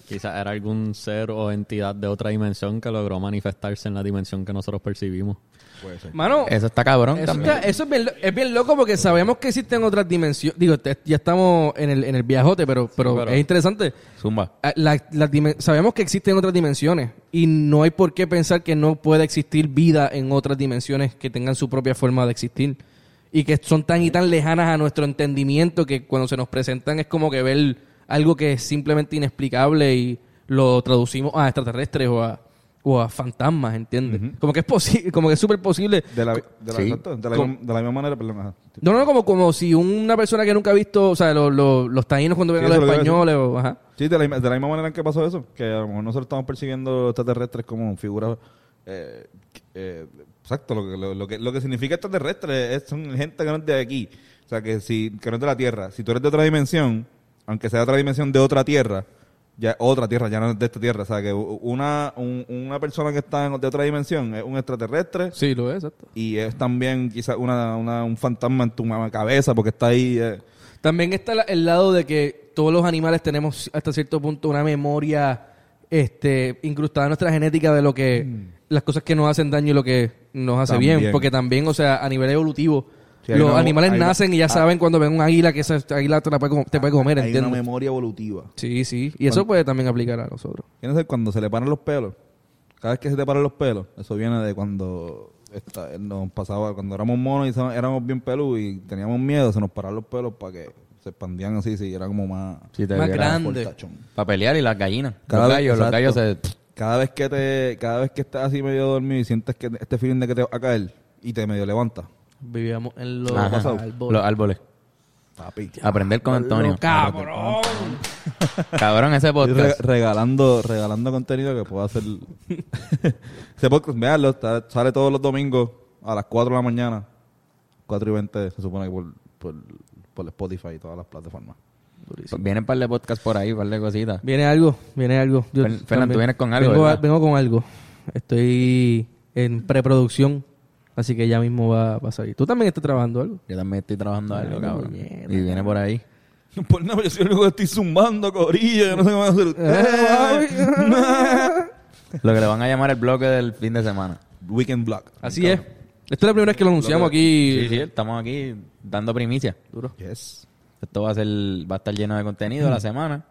Quizás era algún ser o entidad de otra dimensión que logró manifestarse en la dimensión que nosotros percibimos. Mano, Eso está cabrón Eso, también. está- eso es, bien, es bien loco porque sabemos que existen otras dimensiones. Digo, ya estamos en el, en el viajote, pero, pero, pero- es interesante. Zumba. Ah, la- las dimen- sabemos que existen otras dimensiones y no hay por qué pensar que no pueda existir vida en otras dimensiones que tengan su propia forma de existir y que son tan y tan lejanas a nuestro entendimiento que cuando se nos presentan es como que ver algo que es simplemente inexplicable y lo traducimos a extraterrestres o a, o a fantasmas, ¿entiendes? Como que es posible, como que es súper posible. De la, de la, Sí. exacto, de la, Com- misma- de la misma manera, perdón. ajá. No, no, como, como si una persona que nunca ha visto, o sea, los, los, los taínos cuando ven Sí, a los lo españoles, o, ajá. Sí, de la, de la misma manera en que pasó eso, que a lo mejor nosotros estamos percibiendo extraterrestres como figuras... eh, eh, exacto, lo que, lo, lo que, lo que significa extraterrestre es son gente que no es de aquí. O sea, que, si, que no es de la Tierra. Si tú eres de otra dimensión, aunque sea otra dimensión de otra Tierra, ya otra Tierra, ya no es de esta Tierra. O sea, que una, un- una persona que está en- de otra dimensión es un extraterrestre Sí, lo es, exacto. y es también quizás una, una, un fantasma en tu cabeza porque está ahí... eh, También está el lado de que todos los animales tenemos hasta cierto punto una memoria este, incrustada en nuestra genética de lo que las cosas que nos hacen daño y lo que nos hace bien. Porque también, o sea, a nivel evolutivo, Sí, los una- animales hay una- nacen y ya ah. saben cuando ven un águila que esa águila te, la puede, te puede comer, hay una ¿entiendes? memoria evolutiva. Sí, sí. Y eso puede también aplicar a nosotros. ¿Quién es cuando se le paran los pelos? Cada vez que se te paran los pelos, eso viene de cuando esta- nos pasaba, cuando éramos monos y sa- éramos bien peludos y teníamos miedo, se nos paraban los pelos para que se expandían así, y era como más, Si te Más grande. fortachón. Para pelear y las gallinas. Cada los vez- gallos, los gallos se... Cada vez que te, cada vez que estás así medio dormido y sientes que este feeling de que te va a caer y te medio levantas, Vivíamos en los Ajá. árboles. Los árboles. papi. Aprender con Antonio. ¡Cabrón! Cabrón, ese re- podcast. regalando, regalando contenido que puedo hacer. Ese podcast, veanlo, sale todos los domingos a las 4 de la mañana. 4 y 20 se supone que por, por, por Spotify y todas las plataformas. Vienen un par de podcasts por ahí, un par de cositas. Viene algo, viene algo. Yo Fer- Fernan, también- tú vienes con algo, vengo con algo. Estoy en preproducción, así que ya mismo va, va a salir. ¿Tú también estás trabajando algo? Yo también estoy trabajando algo, Ay, cabrón. Y viene por ahí. No, yo soy el único que estoy zumbando, corillo. Yo no sé qué van a hacer ustedes. Lo que le van a llamar el bloque del fin de semana. Weekend Block. Así es. Esta es la primera vez que lo anunciamos aquí. Sí, sí, estamos aquí dando primicia. Duro. Yes. Esto va a ser, va a estar lleno de contenido la semana.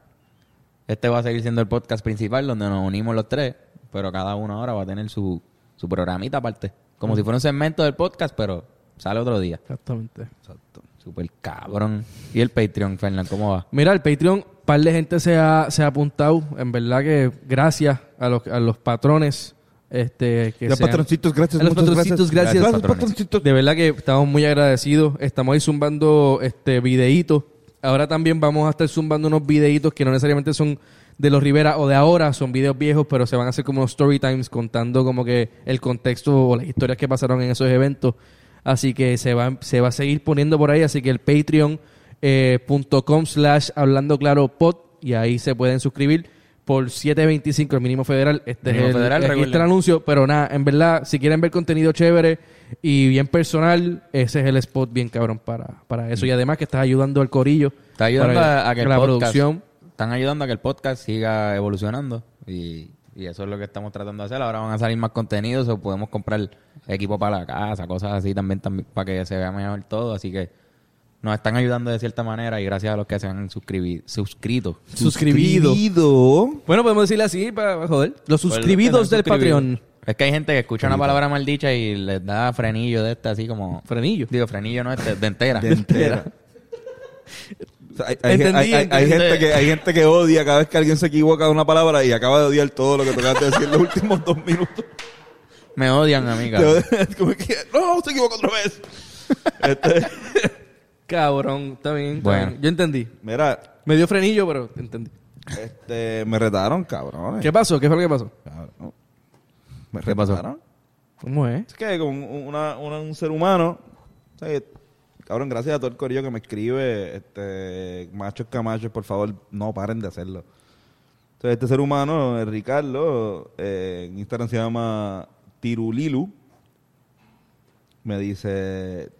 Este va a seguir siendo el podcast principal donde nos unimos los tres, pero cada uno ahora va a tener su, su programita aparte. Como si fuera un segmento del podcast, pero sale otro día. Exactamente. Exacto. Super cabrón. ¿Y el Patreon, Fernán, cómo va? Mira, el Patreon, par de gente se ha, se ha apuntado. En verdad que gracias a los, a los patrones. Este, que Los se han- patroncitos, gracias. A los muchas patroncitos, gracias. Gracias, patrones. patroncitos. De verdad que estamos muy agradecidos. Estamos ahí zumbando este videitos. Ahora también vamos a estar zumbando unos videitos que no necesariamente son de los Rivera o de ahora, son videos viejos, pero se van a hacer como story times contando como que el contexto o las historias que pasaron en esos eventos. Así que se va, se va a seguir poniendo por ahí. Así que el patreon.com slash hablando claro pod y ahí se pueden suscribir por 7.25 el mínimo federal. Este Mínimo es el, federal, aquí recuerden. está el anuncio, pero nada, en verdad, si quieren ver contenido chévere y bien personal, ese es el spot bien cabrón para, para eso. Y además que estás ayudando al corillo. Está ayudando para a, a que el la podcast, producción. Están ayudando a que el podcast siga evolucionando y, y eso es lo que estamos tratando de hacer. Ahora van a salir más contenidos o podemos comprar equipo para la casa, cosas así también, también para que se vea mejor todo. Así que nos están ayudando de cierta manera y gracias a los que se han suscrito. Suscribido. Suscribido. Bueno, podemos decirle así para joder. Los Pues los suscribidos del suscribido. Patreon. Es que hay gente que escucha una palabra maldicha y les da frenillo de este así como... Frenillo. Digo, frenillo no este, de entera. De entera. Sea, hay, hay- Entendí, hay- hay- hay entendí. gente que, hay gente que odia cada vez que alguien se equivoca de una palabra y acaba de odiar todo lo que tocaste decir en los últimos dos minutos. Me odian, amiga. Como que, no, se equivocó otra vez. Este, Cabrón, está bien. está Bueno. bien. Yo entendí. mira, Me dio frenillo, pero entendí. este, me retaron, cabrones. ¿Qué pasó? ¿Qué fue lo que pasó? Cabrón. Me ¿Qué pasó? respetaron. ¿Cómo es? Es que una, una- un ser humano, o sea, cabrón, gracias a todo el corillo que me escribe, este, machos camachos, por favor, no paren de hacerlo. Entonces, este ser humano, eh, Ricardo, eh, en Instagram se llama Tirulilu, me dice,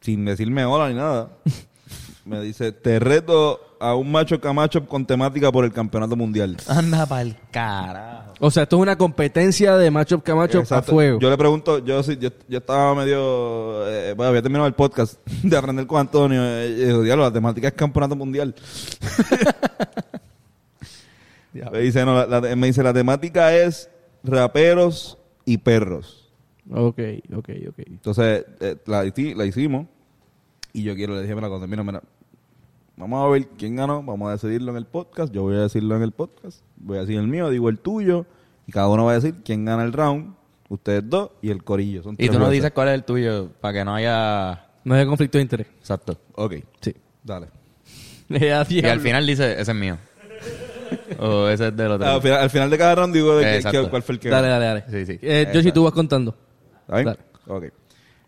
sin decirme hola ni nada, me dice, te reto a un macho camacho con temática por el campeonato mundial. Anda pa'l carajo. O sea, esto es una competencia de matchup que matchup a fuego. Yo le pregunto, yo sí, yo, yo estaba medio, eh, bueno, había terminado el podcast de aprender con Antonio, eh, diablo, la temática es campeonato mundial. me dice, no, la, la- me dice, la temática es raperos y perros. Ok, ok, ok. Entonces, eh, la hicimos, y yo quiero, le dije, mira, cuando mira, mira, vamos a ver quién ganó, vamos a decidirlo en el podcast, yo voy a decirlo en el podcast, voy a decir el mío, digo el tuyo, y cada uno va a decir quién gana el round, ustedes dos y el corillo. Son Y tres tú no dices cuál es el tuyo para que no haya... No hay conflicto de interés. Exacto. Ok, Sí. dale. Ya, Y al final dice, ese es mío. o ese es del otro. al, final, al final de cada round digo de Exacto. qué- cuál fue el que Dale, ganó. dale, dale. Sí, sí. Eh, Yoshi, tú vas contando. ¿Está bien? Dale. Ok.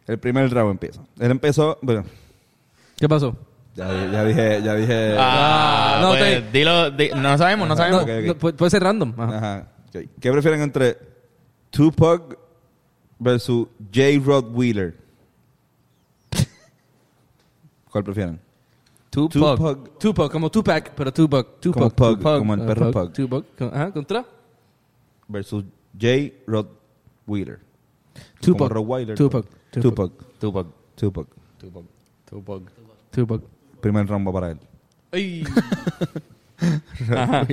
El primer round empieza. Él empezó, bueno, ¿Qué pasó? Ya, ya dije, ya dije. Ah, no, pues, te- dilo, di- no sabemos, no No, sabemos. no, puede ser random. Ajá. Ajá. ok. ¿Qué prefieren entre Tupac versus J. Rod Wheeler? ¿Cuál prefieren? Tupac. Tupac Tupac, como Tupac, pero Tupac. Tupac. Como Pug, Tupac, como el ah, perro Pug, Pug. Tupac. Ajá, contra. versus J. Rod Wheeler. Tupac. Rottweiler. Tupac. Tupac. Tupac. Tupac. Tupac. Tupac. Tupac. Primer round va para él. Ay. Ajá.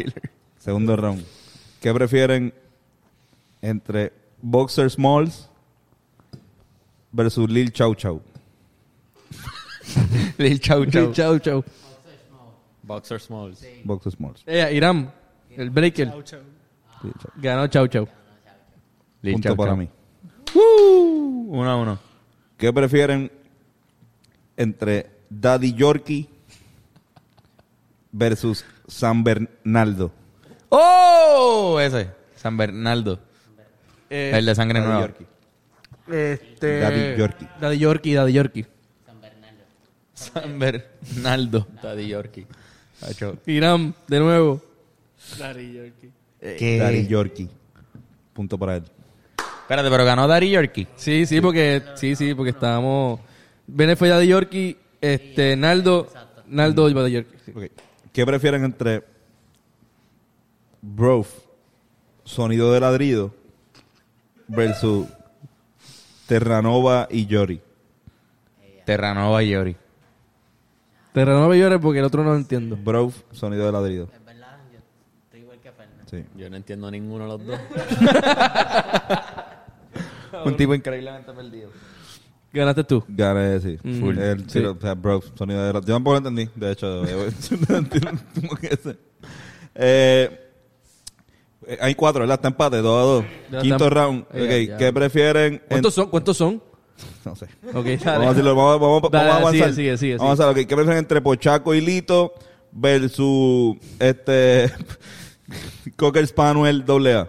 Segundo round. ¿Qué prefieren entre Boxer Smalls versus Lil Chow Chow? Lil Chau Chau. Chau, chau. Boxer Smalls. Boxer Smalls. Eh, Irán, el breaker. Chau, chau. Lil Chow. Ganó Chau Chau. Lil Punto Chau para Chau. mí. Uh, uno a uno. ¿Qué prefieren entre Daddy Yorkie versus San Bernardo? ¡Oh! Ese. San Bernardo. Eh, el de sangre Daddy nueva. Yorkie. Este, Daddy Yorkie. Daddy Yorkie, Daddy Yorkie. San Bernardo. Daddy Yorkie. Irán, de nuevo. Daddy Yankee. ¿Qué? Daddy Yorkie. Punto para él. Espérate, pero ganó Dari Yorkie. Sí, sí, porque sí, sí, porque estábamos. Bene fue Daddy Yorkie, este, Naldo, Naldo y sí. Ok. ¿Qué prefieren entre Brof, sonido de ladrido, versus Terranova y Yori? Terranova y Yori. Terranova y llores porque el otro no lo entiendo. Brof, sonido de ladrido. Es verdad, yo estoy igual que Fernández. Sí. Yo no entiendo ninguno de los dos. Un tipo increíblemente perdido. Ganaste tú. Gané, sí. Mm. Full. El, Sí. o sea, Brof, sonido de. Yo tampoco lo entendí, de hecho. Eh, eh, hay cuatro, ¿verdad? Está empate, dos a dos. Ya Quinto está- round. Eh, Ok, ya. ¿qué prefieren? en- ¿Cuántos son? ¿Cuántos son? No sé. Ok, Vamos a, decirlo, vamos, vamos- vamos Dale, a avanzar. sigue, sigue, sigue, Vamos a avanzar. ¿Qué prefieren entre Pochaco y Lito versus este Cocker Spaniel AA?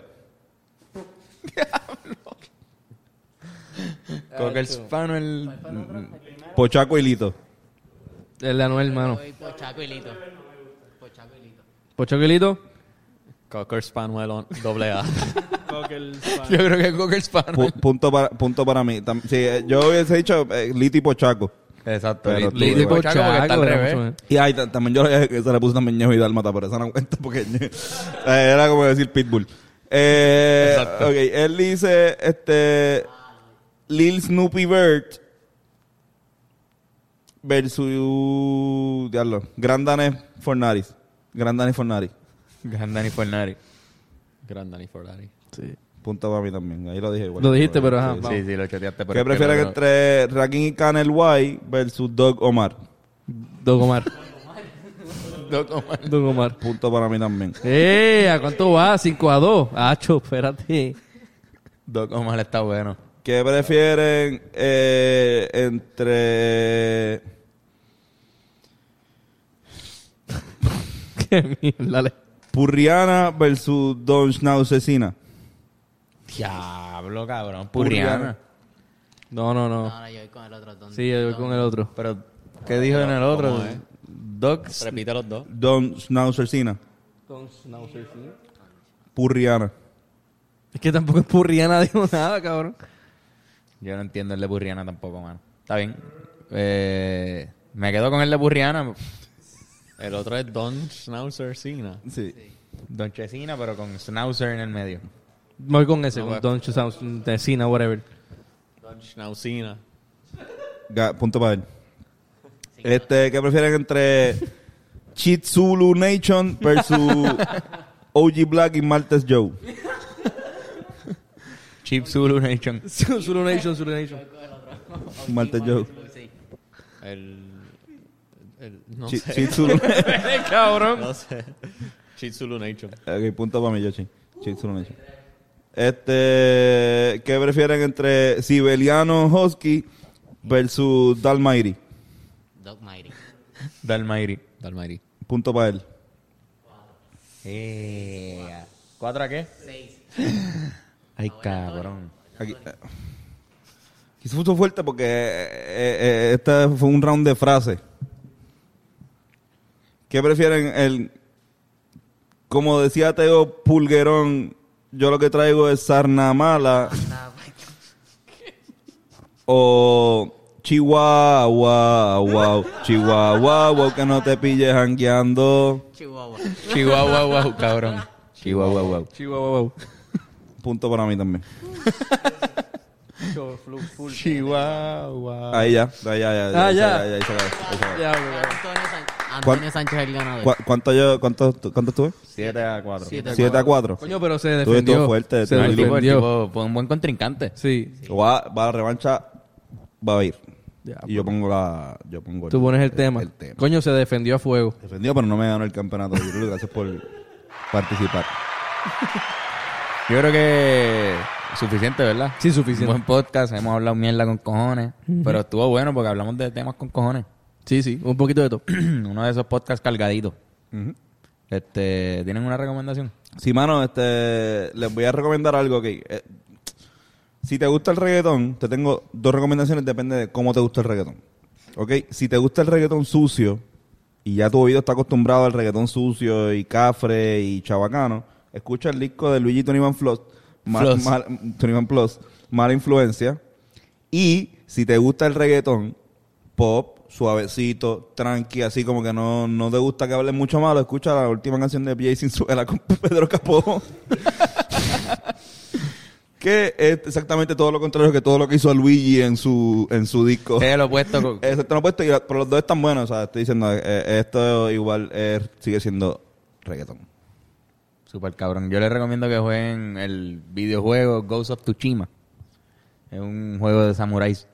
Cocker Spaniel. Pochaco y Lito. El de Anuel, hermano. Voy por Chaco y Lito. Por Chaco y Lito. Cocker Spaniel on- doble A. Cocker Yo creo que Cocker Spaniel. Pu- punto, para, punto para mí. Tam- sí, eh, yo hubiese dicho eh, Lito y Pochaco. Exacto. Pero tú- Li- Li- Pochaco porque está al era revés. mucho más. Y ay, ta- también yo le dije que se le puso también Ñejo y Dálmata, pero esa no cuenta porque eh, era como decir Pitbull. Eh, Exacto. ok, él dice, este, Lil Snoopy Bird versus, diablo, Grandane Fornaris. Grandane Fornaris. Gandani Fornari. Gran Danny Forlani. Sí. Punto para mí también. Ahí lo dije igual. Lo dijiste, pero ajá, Sí, vamos. Sí, sí, lo choteaste. pero ¿Qué es que prefieren lo otro- entre Rakim y Canel White versus Doug Omar? Don Omar. Doc Omar. Don Omar. Punto para mí también. ¡Eh! ¿A cuánto va? 5 a 2. Acho, espérate. Doc Omar está bueno. ¿Qué prefieren eh, entre Qué mierda. Purriana versus Don Schnauzecina? Diablo, cabrón. Purriana. Purriana. No, no, no. Ahora yo voy con el otro. Don, Sí, yo voy con el otro. Pero, ¿qué dijo en el otro? ¿Cómo es? Dogs. Repite los dos. Don Schnauzercina. Purriana. Es que tampoco es purriana, digo nada, cabrón. Yo no entiendo el de Purriana tampoco, mano. Está bien. Eh, me quedo con el de Purriana. El otro es Don Schnauzer Cena. Sí. Don Chesina, pero con Schnauzer en el medio. Me voy con ese, No, con va. Don Chusau's, Tecina, whatever. Don Schnauzina. Ga- punto para él. Este, ¿qué prefieren entre Chitsulu Nation versus OG Black y Martes Joe? Chip Zulu Nation. Zulu Nation, Zulu Nation. Martes Joe. Sí. El, el- no Chi- sé. Chitsulu. cabrón. No sé. Chitsulu Nation. ok, punto para mí, Yoshi. Chitsulu Nation. Este, ¿qué prefieren entre Sibeliano Husky versus Dalmairi? Mighty. Dalmairi. Dalmairi. Punto para él. Eh, ¿Cuatro a qué? Seis. Ay, cabrón. Aquí, eh, aquí se puso fuerte porque eh, eh, este fue un round de frases. ¿Qué prefieren? El, como decía Teo Pulguerón, yo lo que traigo es sarna mala o chihuahua, wow, chihuahua, wow, que no te pilles jangueando. Chihuahua. Chihuahua, wow, cabrón. Chihuahua, wow. Chihuahua. Punto para mí también. Chihuahua. Ahí ya, ahí ya, ya, Ah, ya. ahí se acabó, ahí se acabó. Ya. Antonio, San- Antonio Sánchez es el ganador. ¿Cu- ¿Cuánto yo, cuánto, cuánto estuve? 7 a 4. Siete. 7 a 4. Coño, pero se Tú defendió. estuvo fuerte, se tú el tipo, el defendió. tipo fue un buen contrincante. Sí. Va, va a la revancha, va a ir. Ya, y yo pongo la. Yo pongo Tú pones el tema. El tema. Coño, se defendió a fuego. Defendido, pero no me ganó el campeonato. Gracias por participar. Yo creo que suficiente, ¿verdad? Sí, suficiente. Un buen podcast, hemos hablado mierda con cojones. Pero estuvo bueno porque hablamos de temas con cojones. Sí, sí, un poquito de todo. Uno de esos podcasts cargaditos. Este, ¿Tienen una recomendación? Sí, mano, este, les voy a recomendar algo que... eh, si te gusta el reggaetón, te tengo dos recomendaciones, depende de cómo te gusta el reggaetón. ¿Ok? Si te gusta el reggaetón sucio, y ya tu oído está acostumbrado al reggaetón sucio y cafre y chabacano, escucha el disco de Luigi Tony Van Floss, Mal- Floss. Mal- Tony Van Plus, Mala Influencia. Y si te gusta el reggaetón, pop, suavecito, tranqui, así como que no, no te gusta que hable mucho malo, escucha la última canción de. Sinzuela con Pedro Capó. que es exactamente todo lo contrario que todo lo que hizo Luigi en su, en su disco. Es lo opuesto. con- Exacto, lo opuesto, y- pero los dos están buenos. O sea, estoy diciendo, eh, esto igual es- sigue siendo reggaetón. Super cabrón. Yo les recomiendo que jueguen el videojuego Ghost of Tsushima. Es un juego de samuráis.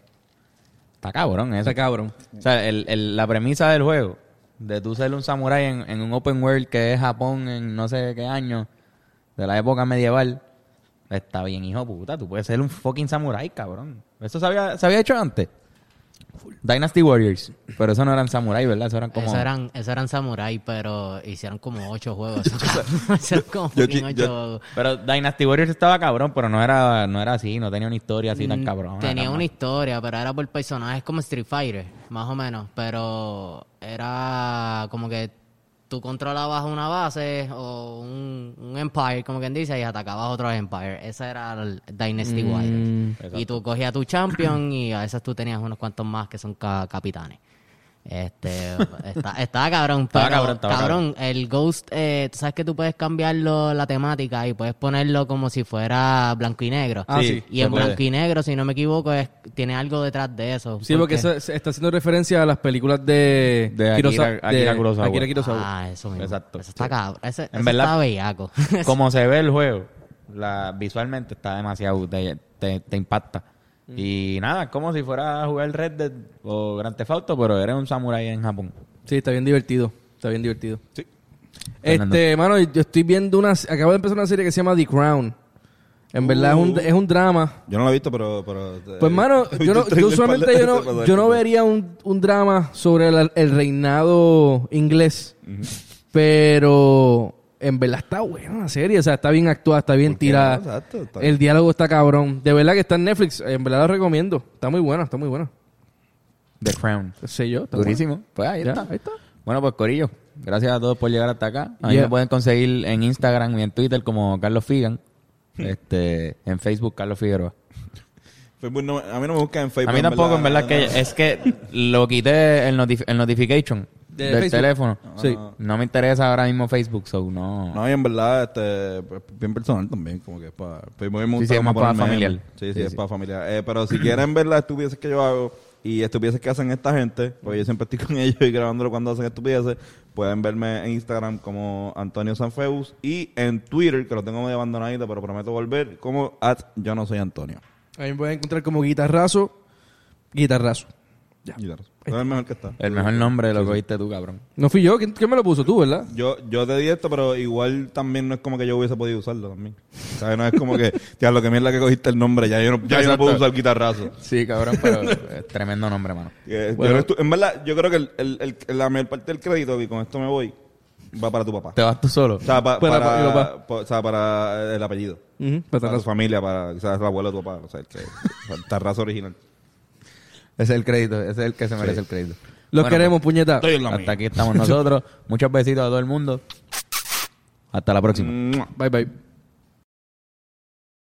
Está cabrón eso. Está cabrón. O sea, el- el- la premisa del juego, de tú ser un samurái en, en un open world que es Japón en no sé qué año, de la época medieval, está bien, hijo puta. Tú puedes ser un fucking samurái, cabrón. Eso se había, se había hecho antes. Dynasty Warriors. Pero eso no eran samuráis, ¿verdad? Eso eran como... Eso eran, eso eran samurai, pero hicieron como ocho juegos. hicieron como Yo- ocho yo- juegos. Pero Dynasty Warriors estaba cabrón, pero no era, no era así, no tenía una historia así tan Mm, cabrón. Tenía una historia, pero era por personajes como Street Fighter, más o menos. Pero era como que tú controlabas una base o un, un Empire, como quien dice, y atacabas otro Empire. Ese era el Dynasty Warriors. Y tú cogías tu champion y a veces tú tenías unos cuantos más que son ca- capitanes. Este, está, estaba cabrón, Estaba cabrón, estaba cabrón, el Ghost, eh, tú sabes que tú puedes cambiarlo la temática y puedes ponerlo como si fuera blanco y negro. Ah, sí, Y en puede. blanco y negro, si no me equivoco, es, tiene algo detrás de eso. Sí, porque se, se está haciendo referencia a las películas de, De Akira- Akira Kurosawa. Akira Kurosawa. Ah, eso mismo. Exacto. Eso está cabrón. Ese, En ese verdad- está bellaco. como se ve el juego, la, visualmente está demasiado, te, te, te impacta. Mm. Y nada, como si fuera a jugar Red Dead o Grand Theft Auto, pero eres un samurái en Japón. Sí, está bien divertido. Está bien divertido. Sí. Este, mano, yo estoy viendo una... Acabo de empezar una serie que se llama The Crown. En verdad es, un, es un drama. Yo no lo he visto, pero... pero Pues, mano, yo, no, yo usualmente yo no, yo no vería un, un drama sobre el, el reinado inglés. Pero en verdad está buena la serie. O sea, está bien actuada, está bien ¿Por qué tirada. no? Exacto, está el diálogo está cabrón. De verdad que está en Netflix. En verdad lo recomiendo. Está muy buena, está muy buena. The Crown. Sé yo. está Durísimo. Pues ahí. Ya, está. ahí está. Bueno, pues Corillo, gracias a todos por llegar hasta acá. A mí Yeah. me pueden conseguir en Instagram y en Twitter como Carlos Figan. este, en Facebook, Carlos Figueroa. Facebook no- a mí no me buscan en Facebook. A mí tampoco, en verdad, que es que lo quité el, notif- el notification De del Facebook. teléfono. Sí. No me interesa ahora mismo Facebook, so no. No, y en verdad, este, pues, bien personal también, como que es para... Facebook me Sí, sí, es más para familiar. Sí, sí, Sí, es sí. para familiar. Eh, pero si quieren ver las estupideces que yo hago y estupideces que hacen esta gente, porque yo siempre estoy con ellos y grabándolo cuando hacen estupideces, pueden verme en Instagram como Antonio Sanfeus y en Twitter, que lo tengo medio abandonadito, pero prometo volver, como at yo no soy Antonio. Ahí me pueden encontrar como guitarrazo. Guitarrazo. Ya. Y claro, es el mejor que está. El mejor nombre lo cogiste tú, cabrón. No fui yo. ¿Quién, quién me lo puso? Tú, ¿verdad? Yo, yo te di esto, pero igual también no es como que yo hubiese podido usarlo también. ¿Sabes? No es como que, tía, lo que mierda que cogiste el nombre, ya yo no, ya yo no puedo usar guitarrazo. Sí, cabrón, pero es tremendo nombre, mano. Eh, yo Bueno. creo que tú- en verdad, yo creo que el, el- el- la mayor parte del crédito, y con esto me voy, va para tu papá. ¿Te vas tú solo? O sea, pa- Para- para, para mi papá. pa- o sea, para el apellido. Ujú, Para tu familia, para quizás el abuelo de tu papá. O sea, el que, el tarrazo original. Ese es el crédito, ese es el que se merece el crédito. Los Bueno, queremos, puñeta. Estoy en la Hasta mía. aquí estamos nosotros. Muchos besitos a todo el mundo. Hasta la próxima. Mua. Bye, bye.